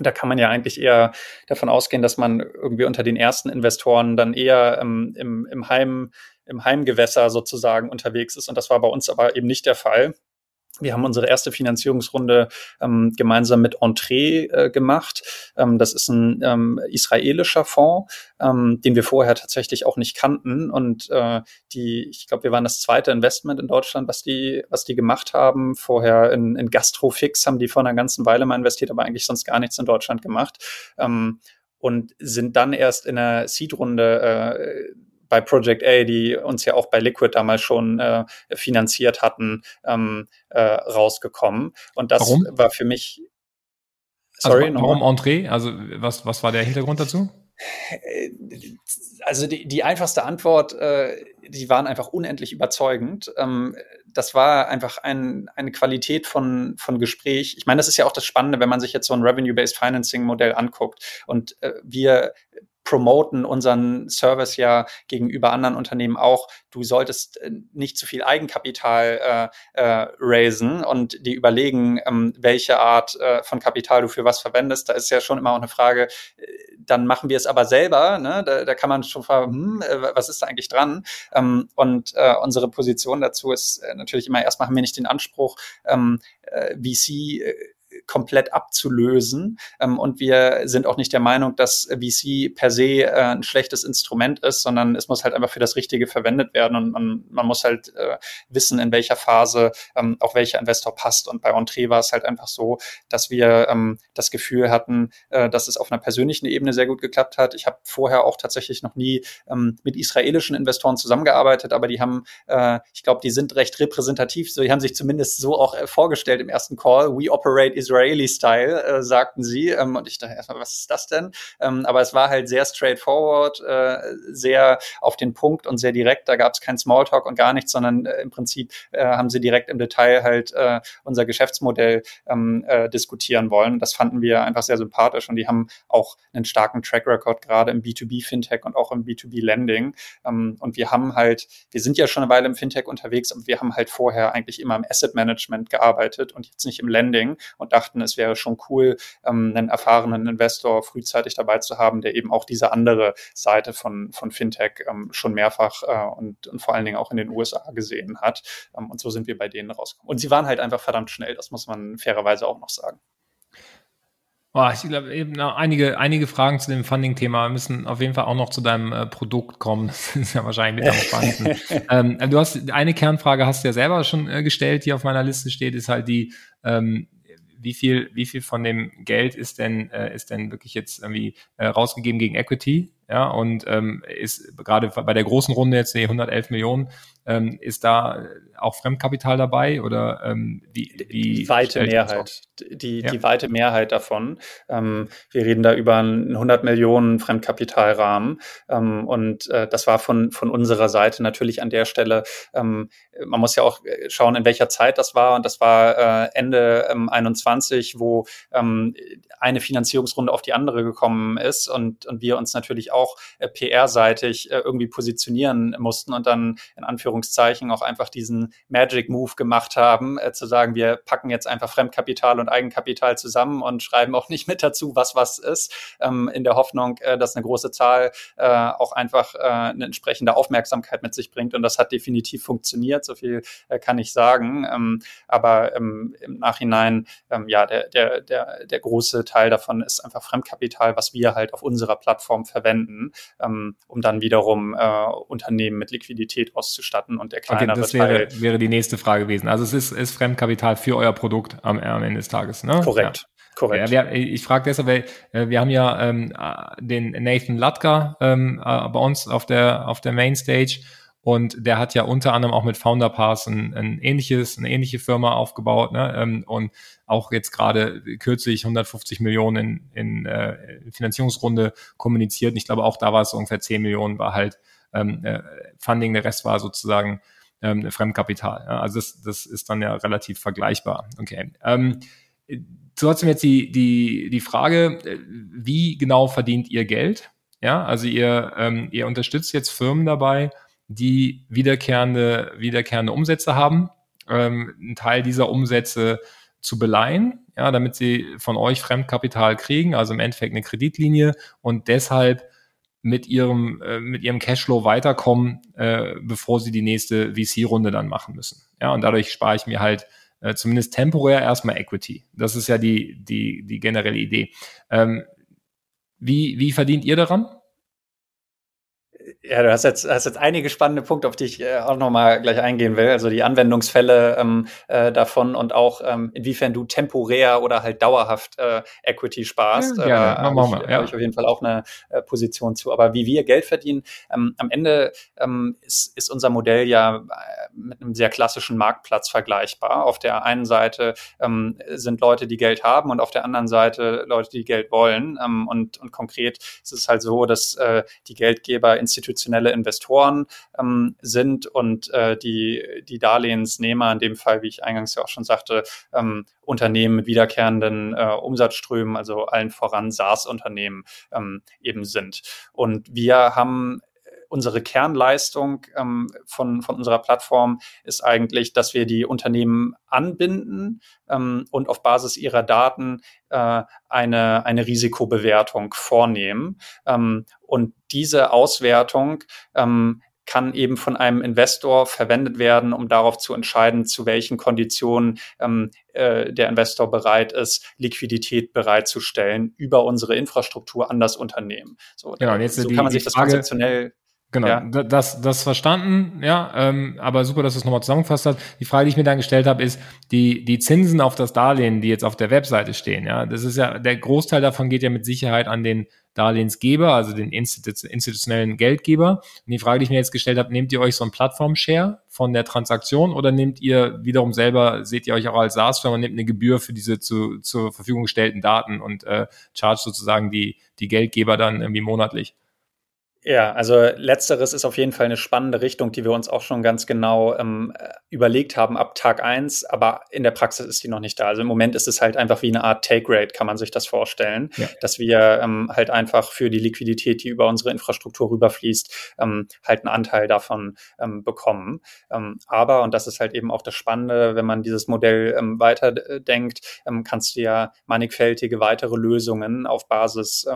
Da kann man ja eigentlich eher davon ausgehen, dass man irgendwie unter den ersten Investoren dann eher ähm, im, im Heim im Heimgewässer sozusagen unterwegs ist. Und das war bei uns aber eben nicht der Fall. Wir haben unsere erste Finanzierungsrunde ähm, gemeinsam mit Entree äh, gemacht. Ähm, das ist ein ähm, israelischer Fonds, ähm, den wir vorher tatsächlich auch nicht kannten. Und äh, die, ich glaube, wir waren das zweite Investment in Deutschland, was die, was die gemacht haben. Vorher in, in Gastrofix haben die vor einer ganzen Weile mal investiert, aber eigentlich sonst gar nichts in Deutschland gemacht. Ähm, und sind dann erst in der Seed-Runde äh, bei Project A, die uns ja auch bei Liquid damals schon äh, finanziert hatten, ähm, äh, rausgekommen. Und das warum? war für mich. Also sorry, also, warum Entree? Also was, was war der Hintergrund dazu? Also die, die einfachste Antwort, äh, die waren einfach unendlich überzeugend. Ähm, das war einfach ein, eine Qualität von, von Gespräch. Ich meine, das ist ja auch das Spannende, wenn man sich jetzt so ein Revenue-Based Financing-Modell anguckt. Und äh, wir promoten unseren Service ja gegenüber anderen Unternehmen auch, du solltest äh, nicht zu viel Eigenkapital äh, äh, raisen und die überlegen, ähm, welche Art äh, von Kapital du für was verwendest. Da ist ja schon immer auch eine Frage, äh, dann machen wir es aber selber. Ne? Da, da kann man schon fragen, hm, äh, was ist da eigentlich dran? Ähm, und äh, unsere Position dazu ist natürlich immer, erstmal haben wir nicht den Anspruch, ähm, äh, VC komplett abzulösen. Ähm, und wir sind auch nicht der Meinung, dass VC per se äh, ein schlechtes Instrument ist, sondern es muss halt einfach für das Richtige verwendet werden. Und man, man muss halt äh, wissen, in welcher Phase ähm, auch welcher Investor passt. Und bei Entree war es halt einfach so, dass wir ähm, das Gefühl hatten, äh, dass es auf einer persönlichen Ebene sehr gut geklappt hat. Ich habe vorher auch tatsächlich noch nie ähm, mit israelischen Investoren zusammengearbeitet, aber die haben, äh, ich glaube, die sind recht repräsentativ. So, die haben sich zumindest so auch äh, vorgestellt im ersten Call. We operate Israel Israeli-Style, äh, sagten sie. Ähm, und ich dachte erstmal, was ist das denn? Ähm, aber es war halt sehr straightforward, äh, sehr auf den Punkt und sehr direkt. Da gab es kein Smalltalk und gar nichts, sondern äh, im Prinzip äh, haben sie direkt im Detail halt äh, unser Geschäftsmodell ähm, äh, diskutieren wollen. Das fanden wir einfach sehr sympathisch und die haben auch einen starken Track Record, gerade im B2B-Fintech und auch im B2B-Lending. Ähm, und wir haben halt, wir sind ja schon eine Weile im Fintech unterwegs und wir haben halt vorher eigentlich immer im Asset Management gearbeitet und jetzt nicht im Lending und dachten, es wäre schon cool, ähm, einen erfahrenen Investor frühzeitig dabei zu haben, der eben auch diese andere Seite von, von Fintech ähm, schon mehrfach äh, und, und vor allen Dingen auch in den USA gesehen hat. Ähm, und so sind wir bei denen rausgekommen. Und sie waren halt einfach verdammt schnell, das muss man fairerweise auch noch sagen. Oh, ich glaube, eben einige, einige Fragen zu dem Funding-Thema müssen auf jeden Fall auch noch zu deinem äh, Produkt kommen. Das ist ja wahrscheinlich mit am spannendsten. ähm, du hast eine Kernfrage hast du ja selber schon äh, gestellt, die auf meiner Liste steht, ist halt die, ähm, wie viel, wie viel von dem Geld ist denn, äh, ist denn wirklich jetzt irgendwie äh, rausgegeben gegen Equity? Ja, und ähm, ist gerade bei der großen Runde jetzt, die 111 Millionen, ähm, ist da auch Fremdkapital dabei oder ähm, wie, wie die weite Mehrheit, die, ja. die weite Mehrheit davon. Ähm, wir reden da über einen 100 Millionen Fremdkapitalrahmen ähm, und äh, das war von von unserer Seite natürlich an der Stelle. Ähm, man muss ja auch schauen, in welcher Zeit das war und das war äh, Ende ähm, 21, wo ähm, eine Finanzierungsrunde auf die andere gekommen ist und und wir uns natürlich auch äh, PR-seitig äh, irgendwie positionieren mussten und dann in Anführungszeichen auch einfach diesen Magic Move gemacht haben, äh, zu sagen, wir packen jetzt einfach Fremdkapital und Eigenkapital zusammen und schreiben auch nicht mit dazu, was was ist, ähm, in der Hoffnung, äh, dass eine große Zahl äh, auch einfach äh, eine entsprechende Aufmerksamkeit mit sich bringt. Und das hat definitiv funktioniert, so viel äh, kann ich sagen. Ähm, aber ähm, im Nachhinein, ähm, ja, der, der, der, der große Teil davon ist einfach Fremdkapital, was wir halt auf unserer Plattform verwenden, ähm, um dann wiederum äh, Unternehmen mit Liquidität auszustatten und der kleinere okay, das wäre, Teil wäre die nächste Frage gewesen. Also es ist, ist Fremdkapital für euer Produkt am, am Ende des Tages, ne? Korrekt. Ja. Korrekt. Ja, wir, ich frage deshalb, weil äh, wir haben ja ähm, den Nathan Latka ähm, äh, bei uns auf der auf der Mainstage und der hat ja unter anderem auch mit Founder Pass ein, ein ähnliches, eine ähnliche Firma aufgebaut ne? Ähm, und auch jetzt gerade kürzlich 150 Millionen in, in äh, Finanzierungsrunde kommuniziert. Und ich glaube, auch da war es ungefähr 10 Millionen, war halt ähm, äh, Funding, der Rest war sozusagen ähm, Fremdkapital. Ja? Also das, das ist dann ja relativ vergleichbar. Okay. Ähm, trotzdem jetzt die, die, die Frage, äh, wie genau verdient ihr Geld? Ja, also ihr, ähm, ihr unterstützt jetzt Firmen dabei, die wiederkehrende, wiederkehrende Umsätze haben, ähm, einen Teil dieser Umsätze zu beleihen, ja, damit sie von euch Fremdkapital kriegen, also im Endeffekt eine Kreditlinie und deshalb mit ihrem, äh, mit ihrem Cashflow weiterkommen, äh, bevor sie die nächste VC-Runde dann machen müssen. Ja, und dadurch spare ich mir halt äh, zumindest temporär erstmal Equity. Das ist ja die, die, die generelle Idee. Ähm, wie, wie verdient ihr daran? Ja, du hast jetzt, hast jetzt einige spannende Punkte, auf die ich äh, auch nochmal gleich eingehen will. Also die Anwendungsfälle ähm, äh, davon und auch ähm, inwiefern du temporär oder halt dauerhaft äh, Equity sparst. Ja. Äh, habe ich, ja. hab ich auf jeden Fall auch eine äh, Position zu. Aber wie wir Geld verdienen, ähm, am Ende ähm, ist, ist unser Modell ja äh, mit einem sehr klassischen Marktplatz vergleichbar. Auf der einen Seite ähm, sind Leute, die Geld haben und auf der anderen Seite Leute, die Geld wollen. Ähm, und, und konkret ist es halt so, dass äh, die Geldgeber institutionelle Investoren ähm, sind und äh, die, die Darlehensnehmer, in dem Fall, wie ich eingangs ja auch schon sagte, ähm, Unternehmen mit wiederkehrenden äh, Umsatzströmen, also allen voran SaaS-Unternehmen ähm, eben sind. Und wir haben unsere Kernleistung ähm, von, von unserer Plattform ist eigentlich, dass wir die Unternehmen anbinden ähm, und auf Basis ihrer Daten äh, eine, eine Risikobewertung vornehmen. Ähm, und diese Auswertung ähm, kann eben von einem Investor verwendet werden, um darauf zu entscheiden, zu welchen Konditionen ähm, äh, der Investor bereit ist, Liquidität bereitzustellen über unsere Infrastruktur an das Unternehmen. So, genau, jetzt so kann man sich das konzeptionell Genau, ja. das, das verstanden, ja, ähm, aber super, dass du es nochmal zusammengefasst hast. Die Frage, die ich mir dann gestellt habe, ist, die, die Zinsen auf das Darlehen, die jetzt auf der Webseite stehen, ja, das ist ja, der Großteil davon geht ja mit Sicherheit an den Darlehensgeber, also den institutionellen Geldgeber. Und die Frage, die ich mir jetzt gestellt habe, nehmt ihr euch so einen Plattform-Share von der Transaktion oder nehmt ihr wiederum selber, seht ihr euch auch als SaaS-Firma, nehmt eine Gebühr für diese zu, zur Verfügung gestellten Daten und äh, charge sozusagen die, die Geldgeber dann irgendwie monatlich? Ja, also letzteres ist auf jeden Fall eine spannende Richtung, die wir uns auch schon ganz genau ähm, überlegt haben ab Tag eins, aber in der Praxis ist die noch nicht da. Also im Moment ist es halt einfach wie eine Art Take-Rate, kann man sich das vorstellen, ja. dass wir ähm, halt einfach für die Liquidität, die über unsere Infrastruktur rüberfließt, ähm, halt einen Anteil davon ähm, bekommen. Ähm, aber, und das ist halt eben auch das Spannende, wenn man dieses Modell ähm, weiterdenkt, ähm, kannst du ja mannigfältige weitere Lösungen auf Basis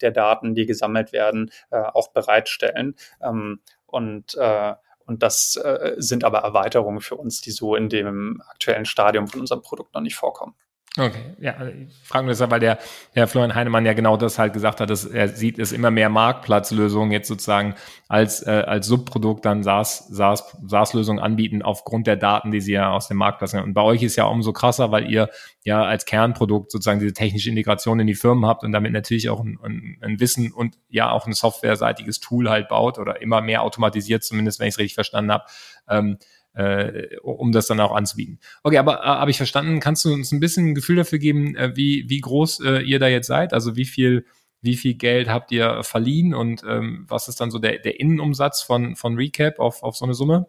der Daten, die gesammelt werden, äh, auch bereitstellen. Ähm, und äh, und das äh, sind aber Erweiterungen für uns, die so in dem aktuellen Stadium von unserem Produkt noch nicht vorkommen. Okay, ja, ich frage mich deshalb, weil der Herr Florian Heinemann ja genau das halt gesagt hat, dass er sieht es immer mehr Marktplatzlösungen jetzt sozusagen als, äh, als Subprodukt dann SaaS, SaaS, SaaS-Lösungen anbieten aufgrund der Daten, die sie ja aus dem Marktplatz haben. Und bei euch ist ja umso krasser, weil ihr ja als Kernprodukt sozusagen diese technische Integration in die Firmen habt und damit natürlich auch ein, ein, ein Wissen und ja auch ein softwareseitiges Tool halt baut oder immer mehr automatisiert, zumindest wenn ich es richtig verstanden habe. Ähm, äh, um das dann auch anzubieten. Okay, aber äh, habe ich verstanden. Kannst du uns ein bisschen ein Gefühl dafür geben, äh, wie, wie groß äh, ihr da jetzt seid? Also wie viel, wie viel Geld habt ihr verliehen und ähm, was ist dann so der, der Innenumsatz von, von Recap auf, auf so eine Summe?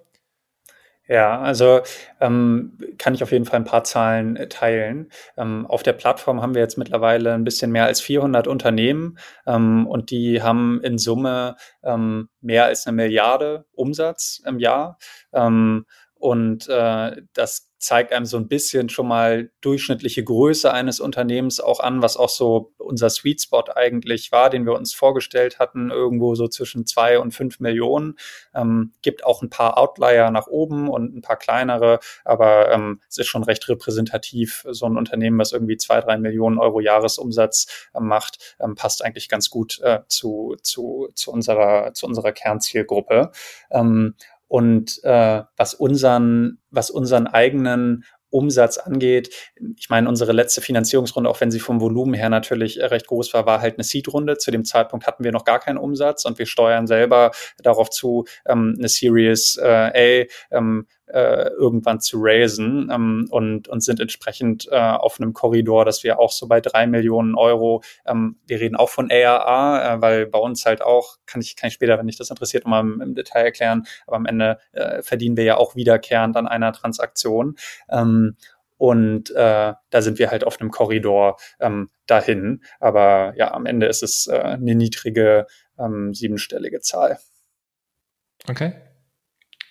Ja, also ähm, kann ich auf jeden Fall ein paar Zahlen äh, teilen. Ähm, auf der Plattform haben wir jetzt mittlerweile ein bisschen mehr als 400 Unternehmen ähm, und die haben in Summe ähm, mehr als eine Milliarde Umsatz im Jahr. Ähm, und äh, das zeigt einem so ein bisschen schon mal durchschnittliche Größe eines Unternehmens auch an, was auch so unser Sweet Spot eigentlich war, den wir uns vorgestellt hatten, irgendwo so zwischen zwei und fünf Millionen. Ähm, gibt auch ein paar Outlier nach oben und ein paar kleinere, aber ähm, es ist schon recht repräsentativ. So ein Unternehmen, was irgendwie zwei, drei Millionen Euro Jahresumsatz äh, macht, ähm, passt eigentlich ganz gut äh, zu, zu, zu unserer, zu unserer Kernzielgruppe. Und äh, was unseren, was unseren eigenen Umsatz angeht. Ich meine, unsere letzte Finanzierungsrunde, auch wenn sie vom Volumen her natürlich recht groß war, war halt eine Seed-Runde. Zu dem Zeitpunkt hatten wir noch gar keinen Umsatz und wir steuern selber darauf zu, ähm, eine Series äh, A ähm, äh, irgendwann zu raisen ähm, und, und sind entsprechend äh, auf einem Korridor, dass wir auch so bei drei Millionen Euro, ähm, wir reden auch von ARA, äh, weil bei uns halt auch, kann ich, kann ich später, wenn dich das interessiert, mal im, im Detail erklären, aber am Ende äh, verdienen wir ja auch wiederkehrend an einer Transaktion. Ähm, und äh, da sind wir halt auf einem Korridor ähm, dahin. Aber ja, am Ende ist es äh, eine niedrige ähm, siebenstellige Zahl. Okay,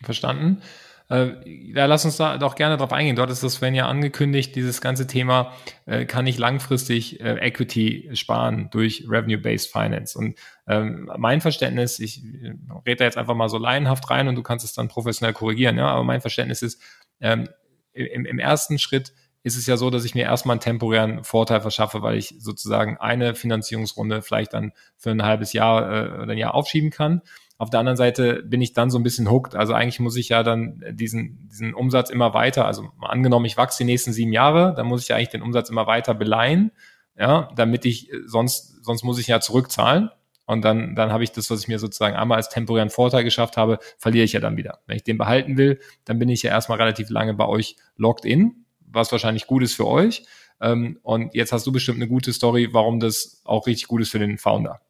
verstanden. Äh, ja, lass uns da doch gerne drauf eingehen. Dort ist das Sven ja angekündigt, dieses ganze Thema, äh, kann ich langfristig äh, Equity sparen durch Revenue-Based Finance. Und ähm, mein Verständnis, ich äh, rede da jetzt einfach mal so laienhaft rein und du kannst es dann professionell korrigieren, ja, aber mein Verständnis ist, ähm, im, im ersten Schritt ist es ja so, dass ich mir erstmal einen temporären Vorteil verschaffe, weil ich sozusagen eine Finanzierungsrunde vielleicht dann für ein halbes Jahr äh, oder ein Jahr aufschieben kann. Auf der anderen Seite bin ich dann so ein bisschen hooked. Also eigentlich muss ich ja dann diesen, diesen Umsatz immer weiter, also angenommen, ich wachse die nächsten sieben Jahre, dann muss ich ja eigentlich den Umsatz immer weiter beleihen, ja, damit ich, sonst, sonst muss ich ja zurückzahlen. Und dann, dann habe ich das, was ich mir sozusagen einmal als temporären Vorteil geschafft habe, verliere ich ja dann wieder. Wenn ich den behalten will, dann bin ich ja erstmal relativ lange bei euch locked in, was wahrscheinlich gut ist für euch. Ähm, und jetzt hast du bestimmt eine gute Story, warum das auch richtig gut ist für den Founder.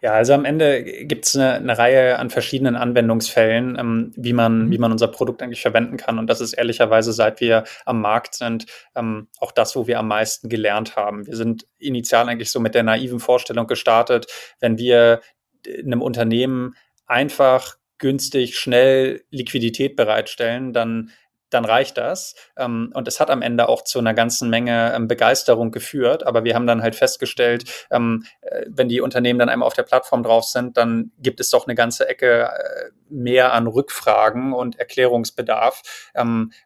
Ja, also am Ende gibt es eine, eine, Reihe an verschiedenen Anwendungsfällen, ähm, wie, man, mhm. wie man unser Produkt eigentlich verwenden kann. Und das ist ehrlicherweise, seit wir am Markt sind, ähm, auch das, wo wir am meisten gelernt haben. Wir sind initial eigentlich so mit der naiven Vorstellung gestartet, wenn wir einem Unternehmen einfach günstig, schnell Liquidität bereitstellen, dann dann reicht das. Ähm, und es hat am Ende auch zu einer ganzen Menge ähm, Begeisterung geführt. Aber wir haben dann halt festgestellt, ähm, äh, wenn die Unternehmen dann einmal auf der Plattform drauf sind, dann gibt es doch eine ganze Ecke äh, mehr an Rückfragen und Erklärungsbedarf,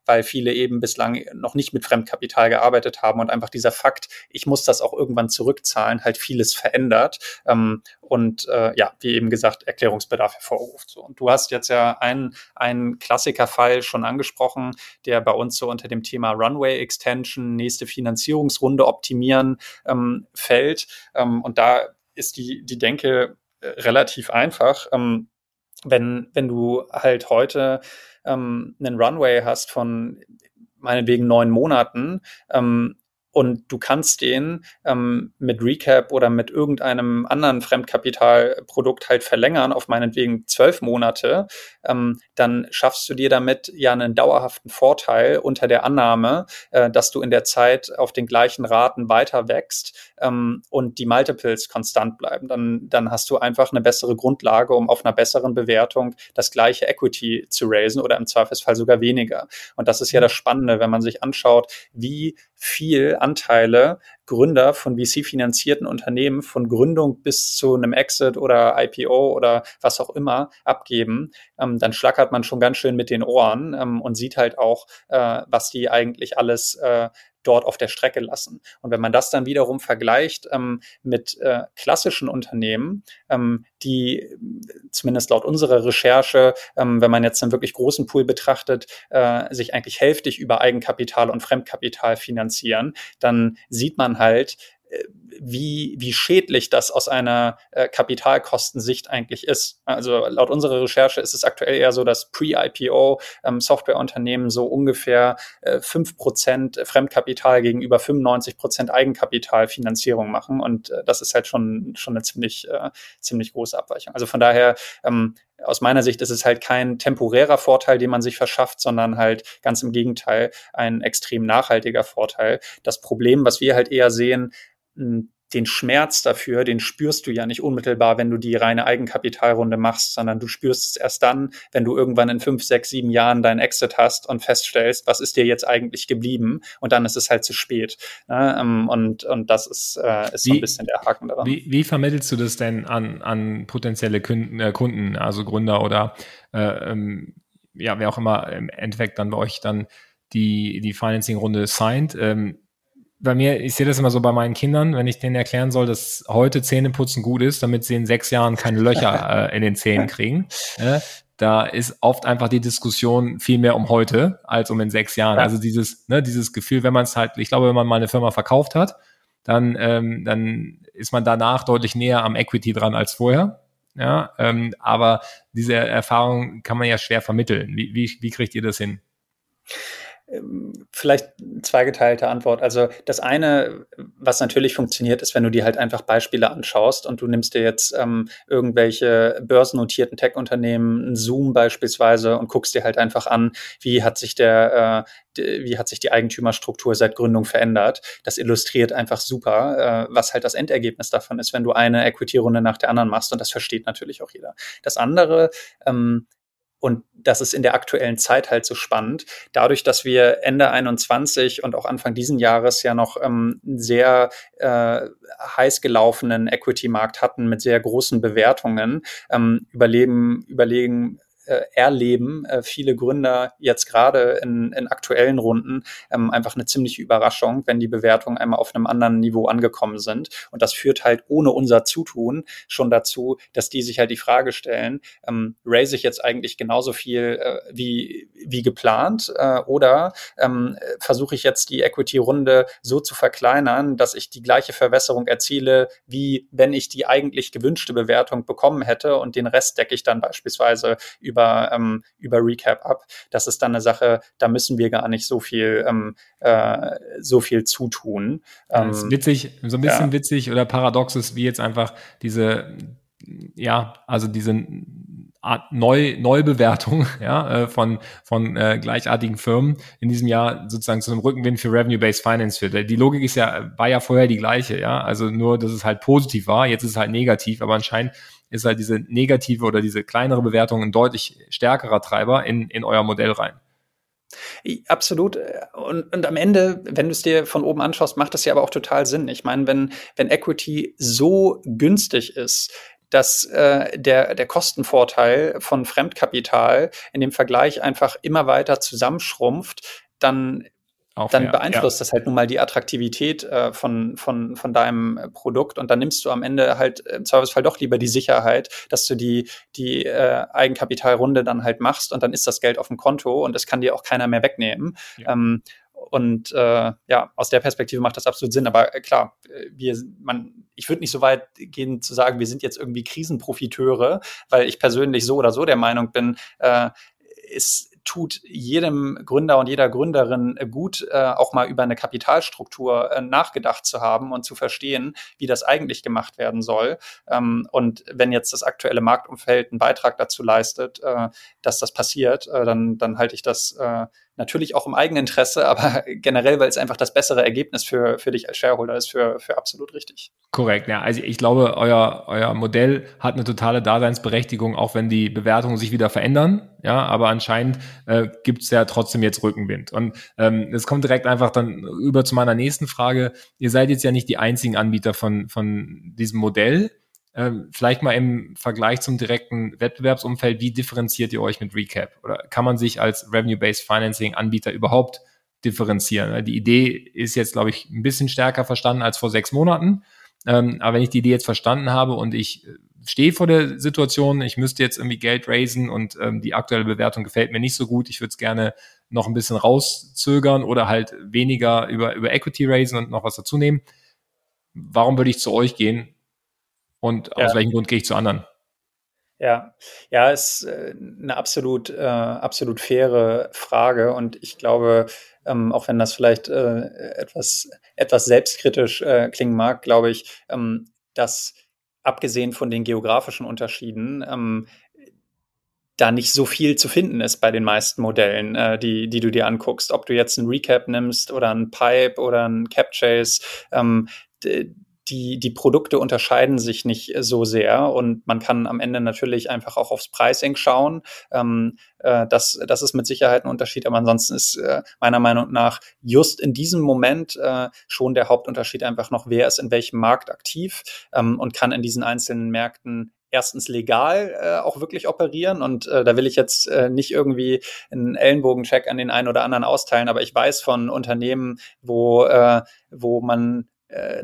weil viele eben bislang noch nicht mit Fremdkapital gearbeitet haben und einfach dieser Fakt, ich muss das auch irgendwann zurückzahlen, halt vieles verändert. Und äh, ja, wie eben gesagt, Erklärungsbedarf hervorruft. Und du hast jetzt ja einen, einen Klassikerfall schon angesprochen, der bei uns so unter dem Thema Runway Extension, nächste Finanzierungsrunde optimieren ähm, fällt. Ähm, und da ist die, die Denke äh, relativ einfach. Ähm, wenn, wenn du halt heute ähm, einen Runway hast von meinetwegen neun Monaten, ähm, und du kannst den ähm, mit Recap oder mit irgendeinem anderen Fremdkapitalprodukt halt verlängern auf meinetwegen zwölf Monate, ähm, dann schaffst du dir damit ja einen dauerhaften Vorteil unter der Annahme, äh, dass du in der Zeit auf den gleichen Raten weiter wächst ähm, und die Multiples konstant bleiben. Dann, dann hast du einfach eine bessere Grundlage, um auf einer besseren Bewertung das gleiche Equity zu raisen oder im Zweifelsfall sogar weniger. Und das ist ja das Spannende, wenn man sich anschaut, wie viel Anteile Gründer von VC-finanzierten Unternehmen von Gründung bis zu einem Exit oder IPO oder was auch immer abgeben, ähm, dann schlackert man schon ganz schön mit den Ohren ähm, und sieht halt auch, äh, was die eigentlich alles äh, dort auf der Strecke lassen. Und wenn man das dann wiederum vergleicht ähm, mit äh, klassischen Unternehmen, ähm, die zumindest laut unserer Recherche, ähm, wenn man jetzt einen wirklich großen Pool betrachtet, äh, sich eigentlich hälftig über Eigenkapital und Fremdkapital finanzieren, dann sieht man halt, wie, wie schädlich das aus einer äh, Kapitalkostensicht eigentlich ist. Also laut unserer Recherche ist es aktuell eher so, dass Pre-IPO ähm, Softwareunternehmen so ungefähr äh, 5% Fremdkapital gegenüber 95% Eigenkapitalfinanzierung machen. Und äh, das ist halt schon, schon eine ziemlich, äh, ziemlich große Abweichung. Also von daher, ähm, aus meiner Sicht ist es halt kein temporärer Vorteil, den man sich verschafft, sondern halt ganz im Gegenteil ein extrem nachhaltiger Vorteil. Das Problem, was wir halt eher sehen, den Schmerz dafür, den spürst du ja nicht unmittelbar, wenn du die reine Eigenkapitalrunde machst, sondern du spürst es erst dann, wenn du irgendwann in fünf, sechs, sieben Jahren deinen Exit hast und feststellst, was ist dir jetzt eigentlich geblieben und dann ist es halt zu spät. Ähm, und, und das ist, äh, ist so ein bisschen der Haken daran. Wie, wie vermittelst du das denn an, an potenzielle Kunden, äh, Kunden also Gründer oder äh, ähm, ja, wer auch immer im Endeffekt dann bei euch dann die, die Financing-Runde signed? Ähm, bei mir, ich sehe das immer so bei meinen Kindern, wenn ich denen erklären soll, dass heute Zähneputzen gut ist, damit sie in sechs Jahren keine Löcher äh, in den Zähnen kriegen. Äh, da ist oft einfach die Diskussion viel mehr um heute als um in sechs Jahren. Ja. Also dieses, ne, dieses Gefühl, wenn man es halt, ich glaube, wenn man mal eine Firma verkauft hat, dann, ähm, dann ist man danach deutlich näher am Equity dran als vorher. Ja, ähm, aber diese Erfahrung kann man ja schwer vermitteln. Wie, wie, wie kriegt ihr das hin? Ähm, vielleicht zweigeteilte Antwort. Also das eine, was natürlich funktioniert, ist, wenn du dir halt einfach Beispiele anschaust und du nimmst dir jetzt ähm, irgendwelche börsennotierten Tech-Unternehmen, Zoom beispielsweise, und guckst dir halt einfach an, wie hat sich der, äh, wie hat sich die Eigentümerstruktur seit Gründung verändert. Das illustriert einfach super, äh, was halt das Endergebnis davon ist, wenn du eine Equity-Runde nach der anderen machst. Und das versteht natürlich auch jeder. Das andere, ähm, und das ist in der aktuellen Zeit halt so spannend. Dadurch, dass wir Ende 21 und auch Anfang diesen Jahres ja noch ähm, sehr äh, heiß gelaufenen Equity-Markt hatten mit sehr großen Bewertungen, ähm, überleben, überlegen äh, erleben äh, viele Gründer jetzt gerade in, in aktuellen Runden ähm, einfach eine ziemliche Überraschung, wenn die Bewertungen einmal auf einem anderen Niveau angekommen sind. Und das führt halt ohne unser Zutun schon dazu, dass die sich halt die Frage stellen, ähm, raise ich jetzt eigentlich genauso viel äh, wie, wie geplant äh, oder ähm, versuche ich jetzt die Equity-Runde so zu verkleinern, dass ich die gleiche Verwässerung erziele, wie wenn ich die eigentlich gewünschte Bewertung bekommen hätte und den Rest decke ich dann beispielsweise über über, ähm, über Recap ab. Das ist dann eine Sache, da müssen wir gar nicht so viel, ähm, äh, so viel zutun. Ähm, das ist witzig, so ein bisschen ja. witzig oder paradox ist, wie jetzt einfach diese, ja, also diese Art Neu Neubewertung ja, äh, von, von äh, gleichartigen Firmen in diesem Jahr sozusagen zu einem Rückenwind für Revenue-Based Finance führt. Die Logik ist ja, war ja vorher die gleiche, ja. Also nur, dass es halt positiv war, jetzt ist es halt negativ, aber anscheinend ist halt diese negative oder diese kleinere Bewertung ein deutlich stärkerer Treiber in, in euer Modell rein. Absolut. Und, und am Ende, wenn du es dir von oben anschaust, macht das ja aber auch total Sinn. Ich meine, wenn, wenn Equity so günstig ist, dass äh, der, der Kostenvorteil von Fremdkapital in dem Vergleich einfach immer weiter zusammenschrumpft, dann auch, dann ja, beeinflusst ja. das halt nun mal die Attraktivität äh, von, von, von deinem Produkt und dann nimmst du am Ende halt im Zweifelsfall doch lieber die Sicherheit, dass du die, die äh, Eigenkapitalrunde dann halt machst und dann ist das Geld auf dem Konto und das kann dir auch keiner mehr wegnehmen. Ja. Ähm, und äh, ja, aus der Perspektive macht das absolut Sinn. Aber äh, klar, wir, man, ich würde nicht so weit gehen zu sagen, wir sind jetzt irgendwie Krisenprofiteure, weil ich persönlich so oder so der Meinung bin, äh, ist tut jedem Gründer und jeder Gründerin gut, äh, auch mal über eine Kapitalstruktur äh, nachgedacht zu haben und zu verstehen, wie das eigentlich gemacht werden soll. Ähm, und wenn jetzt das aktuelle Marktumfeld einen Beitrag dazu leistet, äh, dass das passiert, äh, dann, dann halte ich das äh, natürlich auch im eigenen Interesse, aber generell, weil es einfach das bessere Ergebnis für, für dich als Shareholder ist, für, für absolut richtig. Korrekt, ja. Also ich glaube, euer, euer Modell hat eine totale Daseinsberechtigung, auch wenn die Bewertungen sich wieder verändern. Ja, aber anscheinend äh, gibt es ja trotzdem jetzt Rückenwind. Und ähm, es kommt direkt einfach dann über zu meiner nächsten Frage. Ihr seid jetzt ja nicht die einzigen Anbieter von, von diesem Modell. Ähm, vielleicht mal im Vergleich zum direkten Wettbewerbsumfeld, wie differenziert ihr euch mit Recap? Oder kann man sich als Revenue-Based Financing-Anbieter überhaupt differenzieren? Die Idee ist jetzt, glaube ich, ein bisschen stärker verstanden als vor sechs Monaten. Ähm, aber wenn ich die Idee jetzt verstanden habe und ich äh, stehe vor der Situation, ich müsste jetzt irgendwie Geld raisen und ähm, die aktuelle Bewertung gefällt mir nicht so gut, ich würde es gerne noch ein bisschen rauszögern oder halt weniger über, über Equity raisen und noch was dazu nehmen. Warum würde ich zu euch gehen? Und ja. aus welchem Grund gehe ich zu anderen? Ja, ja, ist äh, eine absolut, äh, absolut faire Frage und ich glaube, ähm, auch wenn das vielleicht äh, etwas, etwas selbstkritisch äh, klingen mag, glaube ich, ähm, dass abgesehen von den geografischen Unterschieden ähm, da nicht so viel zu finden ist bei den meisten Modellen, äh, die, die du dir anguckst. Ob du jetzt ein Recap nimmst oder ein Pipe oder ein CapChase, ähm, die, die Produkte unterscheiden sich nicht so sehr. Und man kann am Ende natürlich einfach auch aufs Pricing schauen. Ähm, äh, das, das ist mit Sicherheit ein Unterschied, aber ansonsten ist äh, meiner Meinung nach just in diesem Moment äh, schon der Hauptunterschied einfach noch, wer ist in welchem Markt aktiv ähm, und kann in diesen einzelnen Märkten erstens legal äh, auch wirklich operieren. Und äh, da will ich jetzt äh, nicht irgendwie einen Ellenbogencheck an den einen oder anderen austeilen, aber ich weiß von Unternehmen, wo äh, wo man äh,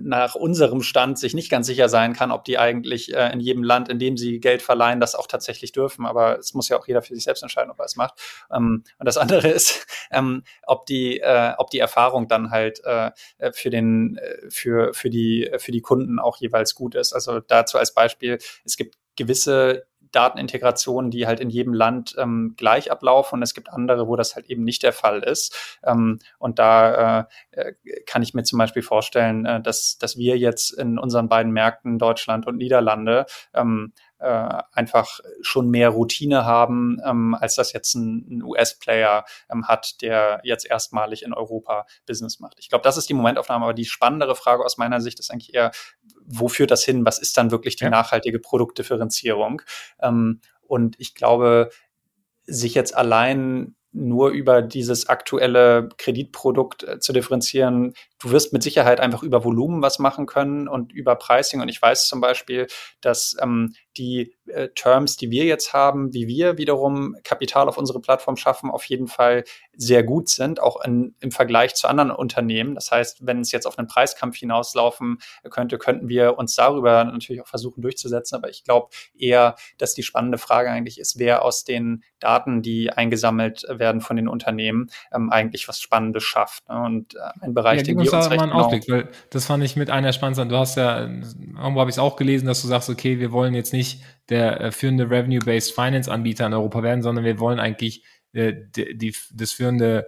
nach unserem Stand sich nicht ganz sicher sein kann, ob die eigentlich äh, in jedem Land, in dem sie Geld verleihen, das auch tatsächlich dürfen. Aber es muss ja auch jeder für sich selbst entscheiden, ob er es macht. Ähm, und das andere ist, ähm, ob die, äh, ob die Erfahrung dann halt äh, für den, äh, für, für die, für die Kunden auch jeweils gut ist. Also dazu als Beispiel, es gibt gewisse Datenintegrationen, die halt in jedem Land ähm, gleich ablaufen und es gibt andere, wo das halt eben nicht der Fall ist. Ähm, und da äh, äh, kann ich mir zum Beispiel vorstellen, äh, dass, dass wir jetzt in unseren beiden Märkten Deutschland und Niederlande ähm, äh, einfach schon mehr Routine haben, ähm, als das jetzt ein, ein US-Player ähm, hat, der jetzt erstmalig in Europa Business macht. Ich glaube, das ist die Momentaufnahme, aber die spannendere Frage aus meiner Sicht ist eigentlich eher, wo führt das hin? Was ist dann wirklich die ja. nachhaltige Produktdifferenzierung? Ähm, und ich glaube, sich jetzt allein nur über dieses aktuelle Kreditprodukt äh, zu differenzieren. Du wirst mit Sicherheit einfach über Volumen was machen können und über Pricing. Und ich weiß zum Beispiel, dass ähm, die äh, Terms, die wir jetzt haben, wie wir wiederum Kapital auf unsere Plattform schaffen, auf jeden Fall sehr gut sind, auch in, im Vergleich zu anderen Unternehmen. Das heißt, wenn es jetzt auf einen Preiskampf hinauslaufen könnte, könnten wir uns darüber natürlich auch versuchen durchzusetzen. Aber ich glaube eher, dass die spannende Frage eigentlich ist, wer aus den Daten, die eingesammelt werden von den Unternehmen, ähm, eigentlich was Spannendes schafft. Ne? Und äh, ein Bereich, ja, den wir uns recht mal einen genau Ausblick, weil das fand ich mit einer spannendsten. Du hast ja, irgendwo habe ich es auch gelesen, dass du sagst, okay, wir wollen jetzt nicht der äh, führende Revenue-Based Finance-Anbieter in Europa werden, sondern wir wollen eigentlich äh, die, die, das führende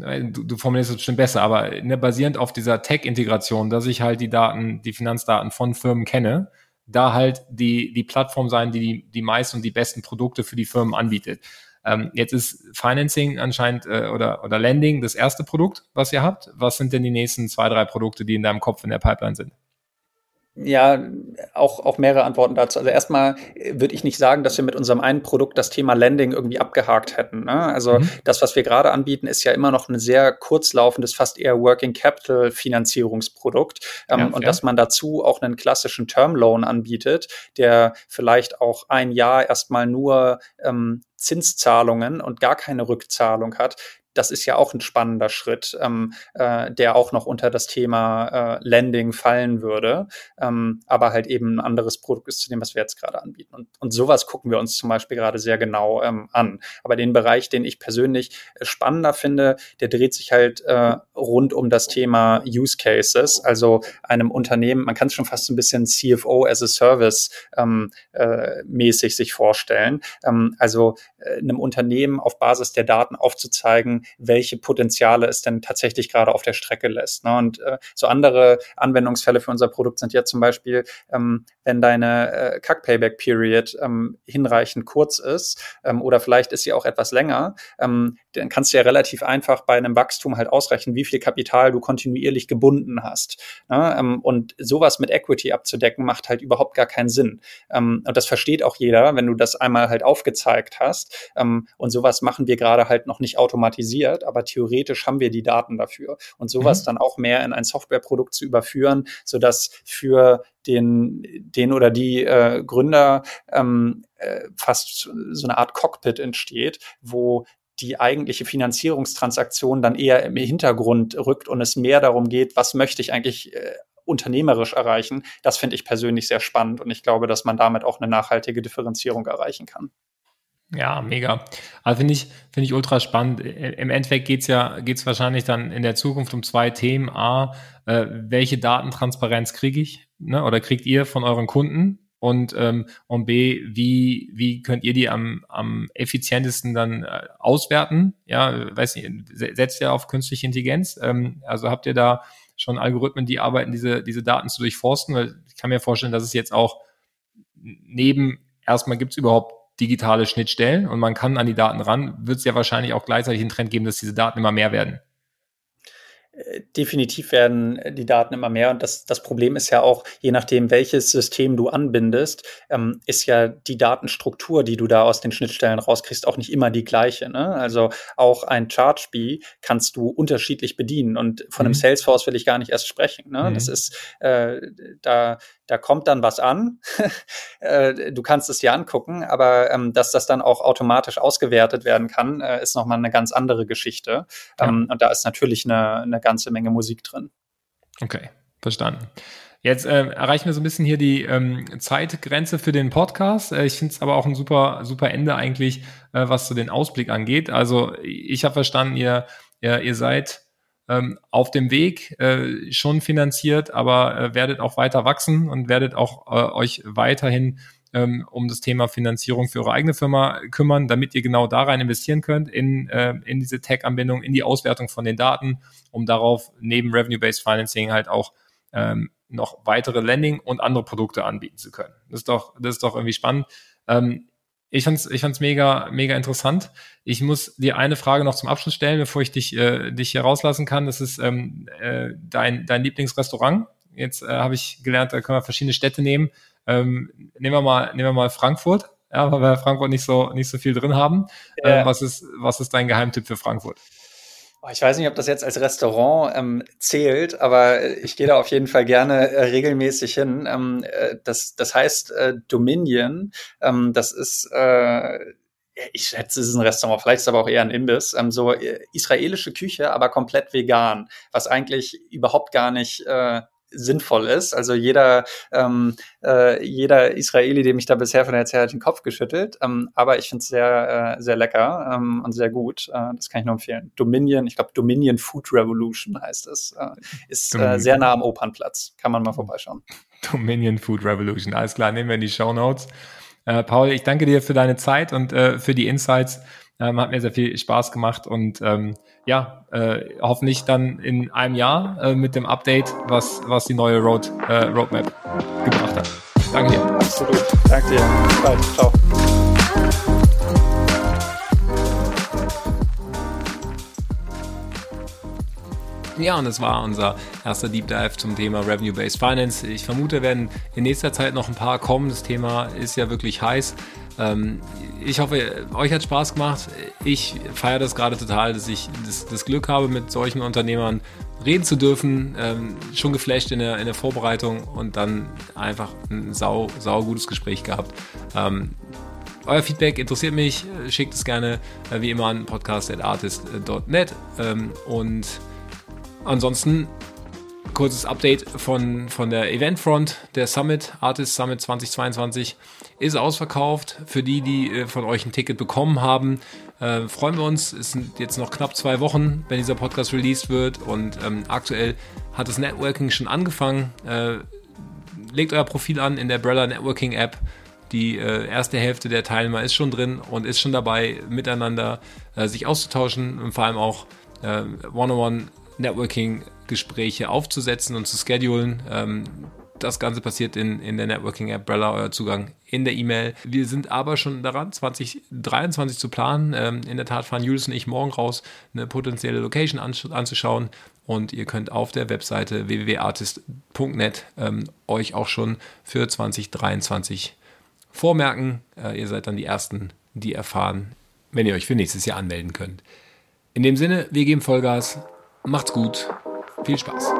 äh, Du, du formulierst es bestimmt besser, aber ne, basierend auf dieser Tech-Integration, dass ich halt die Daten, die Finanzdaten von Firmen kenne, da halt die, die Plattform sein, die die meisten und die besten Produkte für die Firmen anbietet. Ähm, jetzt ist Financing anscheinend äh, oder, oder Lending das erste Produkt, was ihr habt. Was sind denn die nächsten zwei, drei Produkte, die in deinem Kopf in der Pipeline sind? Ja, auch, auch mehrere Antworten dazu. Also erstmal würde ich nicht sagen, dass wir mit unserem einen Produkt das Thema Landing irgendwie abgehakt hätten. Ne? Also mhm. das, was wir gerade anbieten, ist ja immer noch ein sehr kurzlaufendes, fast eher Working Capital Finanzierungsprodukt. Ähm, ja, und ja. dass man dazu auch einen klassischen Term Loan anbietet, der vielleicht auch ein Jahr erstmal nur ähm, Zinszahlungen und gar keine Rückzahlung hat, das ist ja auch ein spannender Schritt, ähm, äh, der auch noch unter das Thema äh, Landing fallen würde, ähm, aber halt eben ein anderes Produkt ist zu dem, was wir jetzt gerade anbieten. Und, und sowas gucken wir uns zum Beispiel gerade sehr genau ähm, an. Aber den Bereich, den ich persönlich äh, spannender finde, der dreht sich halt äh, rund um das Thema Use Cases, also einem Unternehmen, man kann es schon fast so ein bisschen CFO as a Service ähm, äh, mäßig sich vorstellen. Ähm, also äh, einem Unternehmen auf Basis der Daten aufzuzeigen, welche Potenziale es denn tatsächlich gerade auf der Strecke lässt. Ne? Und äh, so andere Anwendungsfälle für unser Produkt sind ja zum Beispiel, ähm, wenn deine äh, Kack-Payback-Period ähm, hinreichend kurz ist ähm, oder vielleicht ist sie auch etwas länger, ähm, dann kannst du ja relativ einfach bei einem Wachstum halt ausrechnen, wie viel Kapital du kontinuierlich gebunden hast. Ne? Ähm, und sowas mit Equity abzudecken, macht halt überhaupt gar keinen Sinn. Ähm, und das versteht auch jeder, wenn du das einmal halt aufgezeigt hast. Ähm, und sowas machen wir gerade halt noch nicht automatisiert, aber theoretisch haben wir die Daten dafür. Und sowas mhm. dann auch mehr in ein Softwareprodukt zu überführen, sodass für den, den oder die äh, Gründer ähm, äh, fast so eine Art Cockpit entsteht, wo die eigentliche Finanzierungstransaktion dann eher im Hintergrund rückt und es mehr darum geht, was möchte ich eigentlich äh, unternehmerisch erreichen. Das finde ich persönlich sehr spannend und ich glaube, dass man damit auch eine nachhaltige Differenzierung erreichen kann. Ja, mega. Also finde ich, finde ich ultra spannend. Im Endeffekt geht's ja, geht's wahrscheinlich dann in der Zukunft um zwei Themen. A, äh, welche Datentransparenz kriege ich, ne, oder kriegt ihr von euren Kunden? Und, ähm, und B, wie, wie könnt ihr die am, am effizientesten dann äh, auswerten? Ja, weiß nicht, setzt ihr auf künstliche Intelligenz? Ähm, also habt ihr da schon Algorithmen, die arbeiten, diese, diese Daten zu durchforsten? Weil ich kann mir vorstellen, dass es jetzt auch neben, erstmal gibt es überhaupt digitale Schnittstellen und man kann an die Daten ran, wird es ja wahrscheinlich auch gleichzeitig einen Trend geben, dass diese Daten immer mehr werden definitiv werden die Daten immer mehr. Und das, das Problem ist ja auch, je nachdem, welches System du anbindest, ähm, ist ja die Datenstruktur, die du da aus den Schnittstellen rauskriegst, auch nicht immer die gleiche. Ne? Also auch ein ChargeBee kannst du unterschiedlich bedienen. Und von mhm. einem Salesforce will ich gar nicht erst sprechen. Ne? Mhm. Das ist, äh, da, da kommt dann was an. Äh, du kannst es dir angucken, aber ähm, dass das dann auch automatisch ausgewertet werden kann, äh, ist nochmal eine ganz andere Geschichte. Ja. Ähm, und da ist natürlich eine, eine ganze Menge Musik drin. Okay, verstanden. Jetzt äh, erreichen wir so ein bisschen hier die ähm, Zeitgrenze für den Podcast. Äh, ich finde es aber auch ein super, super Ende eigentlich, äh, was so den Ausblick angeht. Also ich habe verstanden, ihr, ihr, ihr seid ähm, auf dem Weg äh, schon finanziert, aber äh, werdet auch weiter wachsen und werdet auch äh, euch weiterhin ähm, um das Thema Finanzierung für eure eigene Firma kümmern, damit ihr genau da rein investieren könnt in, äh, in diese Tech-Anbindung, in die Auswertung von den Daten, um darauf neben Revenue-Based Financing halt auch ähm, noch weitere Lending und andere Produkte anbieten zu können. Das ist doch, das ist doch irgendwie spannend. Ähm, ich fand's, ich fand's mega, mega interessant. Ich muss dir eine Frage noch zum Abschluss stellen, bevor ich dich, äh, dich hier rauslassen kann. Das ist ähm, äh, dein, dein Lieblingsrestaurant. Jetzt äh, habe ich gelernt, da können wir verschiedene Städte nehmen. Ähm, nehmen wir mal, nehmen wir mal Frankfurt. Ja, weil wir Frankfurt nicht so, nicht so viel drin haben. Ja. Äh, was ist, was ist dein Geheimtipp für Frankfurt? Ich weiß nicht, ob das jetzt als Restaurant ähm, zählt, aber ich gehe da auf jeden Fall gerne äh, regelmäßig hin. Ähm, äh, das, das heißt äh, Dominion. Ähm, das ist äh, ich schätze, es ist ein Restaurant, vielleicht ist es aber auch eher ein Imbiss, ähm, so äh, israelische Küche, aber komplett vegan, was eigentlich überhaupt gar nicht äh, sinnvoll ist. Also jeder, ähm, äh, jeder Israeli, dem ich da bisher von erzählt hat den Kopf geschüttelt. Ähm, aber ich finde es sehr, äh, sehr lecker ähm, und sehr gut. Äh, das kann ich nur empfehlen. Dominion, ich glaube Dominion Food Revolution heißt es. Äh, ist äh, sehr nah am Opernplatz. Kann man mal vorbeischauen. Dominion Food Revolution, alles klar, nehmen wir in die Show Notes. Äh, Paul, ich danke dir für deine Zeit und äh, für die Insights. Ähm, hat mir sehr viel Spaß gemacht und ähm, ja, äh, hoffentlich dann in einem Jahr äh, mit dem Update, was, was die neue Road, äh, Roadmap gebracht hat. Danke dir. Absolut. Danke dir. Bis bald. Ciao. Ja, und das war unser erster Deep Dive zum Thema Revenue-Based Finance. Ich vermute, werden in nächster Zeit noch ein paar kommen. Das Thema ist ja wirklich heiß. Ähm, ich hoffe, euch hat Spaß gemacht. Ich feiere das gerade total, dass ich das, das, Glück habe, mit solchen Unternehmern reden zu dürfen. Ähm, schon geflasht in der, in der Vorbereitung und dann einfach ein sau, sau gutes Gespräch gehabt. Ähm, euer Feedback interessiert mich. Schickt es gerne äh, wie immer an podcast.artist.net. Ähm, und ansonsten kurzes Update von, von der Eventfront. Der Summit, Artist Summit 2022, ist ausverkauft. Für die, die äh, von euch ein Ticket bekommen haben, äh, freuen wir uns. Es sind jetzt noch knapp zwei Wochen, wenn dieser Podcast released wird. Und ähm, aktuell hat das Networking schon angefangen. Äh, legt euer Profil an in der Brella Networking App. Die äh, erste Hälfte der Teilnehmer ist schon drin und ist schon dabei, miteinander äh, sich auszutauschen und vor allem auch äh, One-on-One Networking-Gespräche aufzusetzen und zu schedulen. Ähm, das Ganze passiert in, in der Networking-App Brella, euer Zugang in der E-Mail. Wir sind aber schon daran, 2023 zu planen. Ähm, in der Tat fahren Julius und ich morgen raus, eine potenzielle Location anzuschauen. Und ihr könnt auf der Webseite www.artist.net ähm, euch auch schon für 2023 vormerken. Äh, ihr seid dann die Ersten, die erfahren, wenn ihr euch für nächstes Jahr anmelden könnt. In dem Sinne, wir geben Vollgas. Macht's gut. Viel Spaß.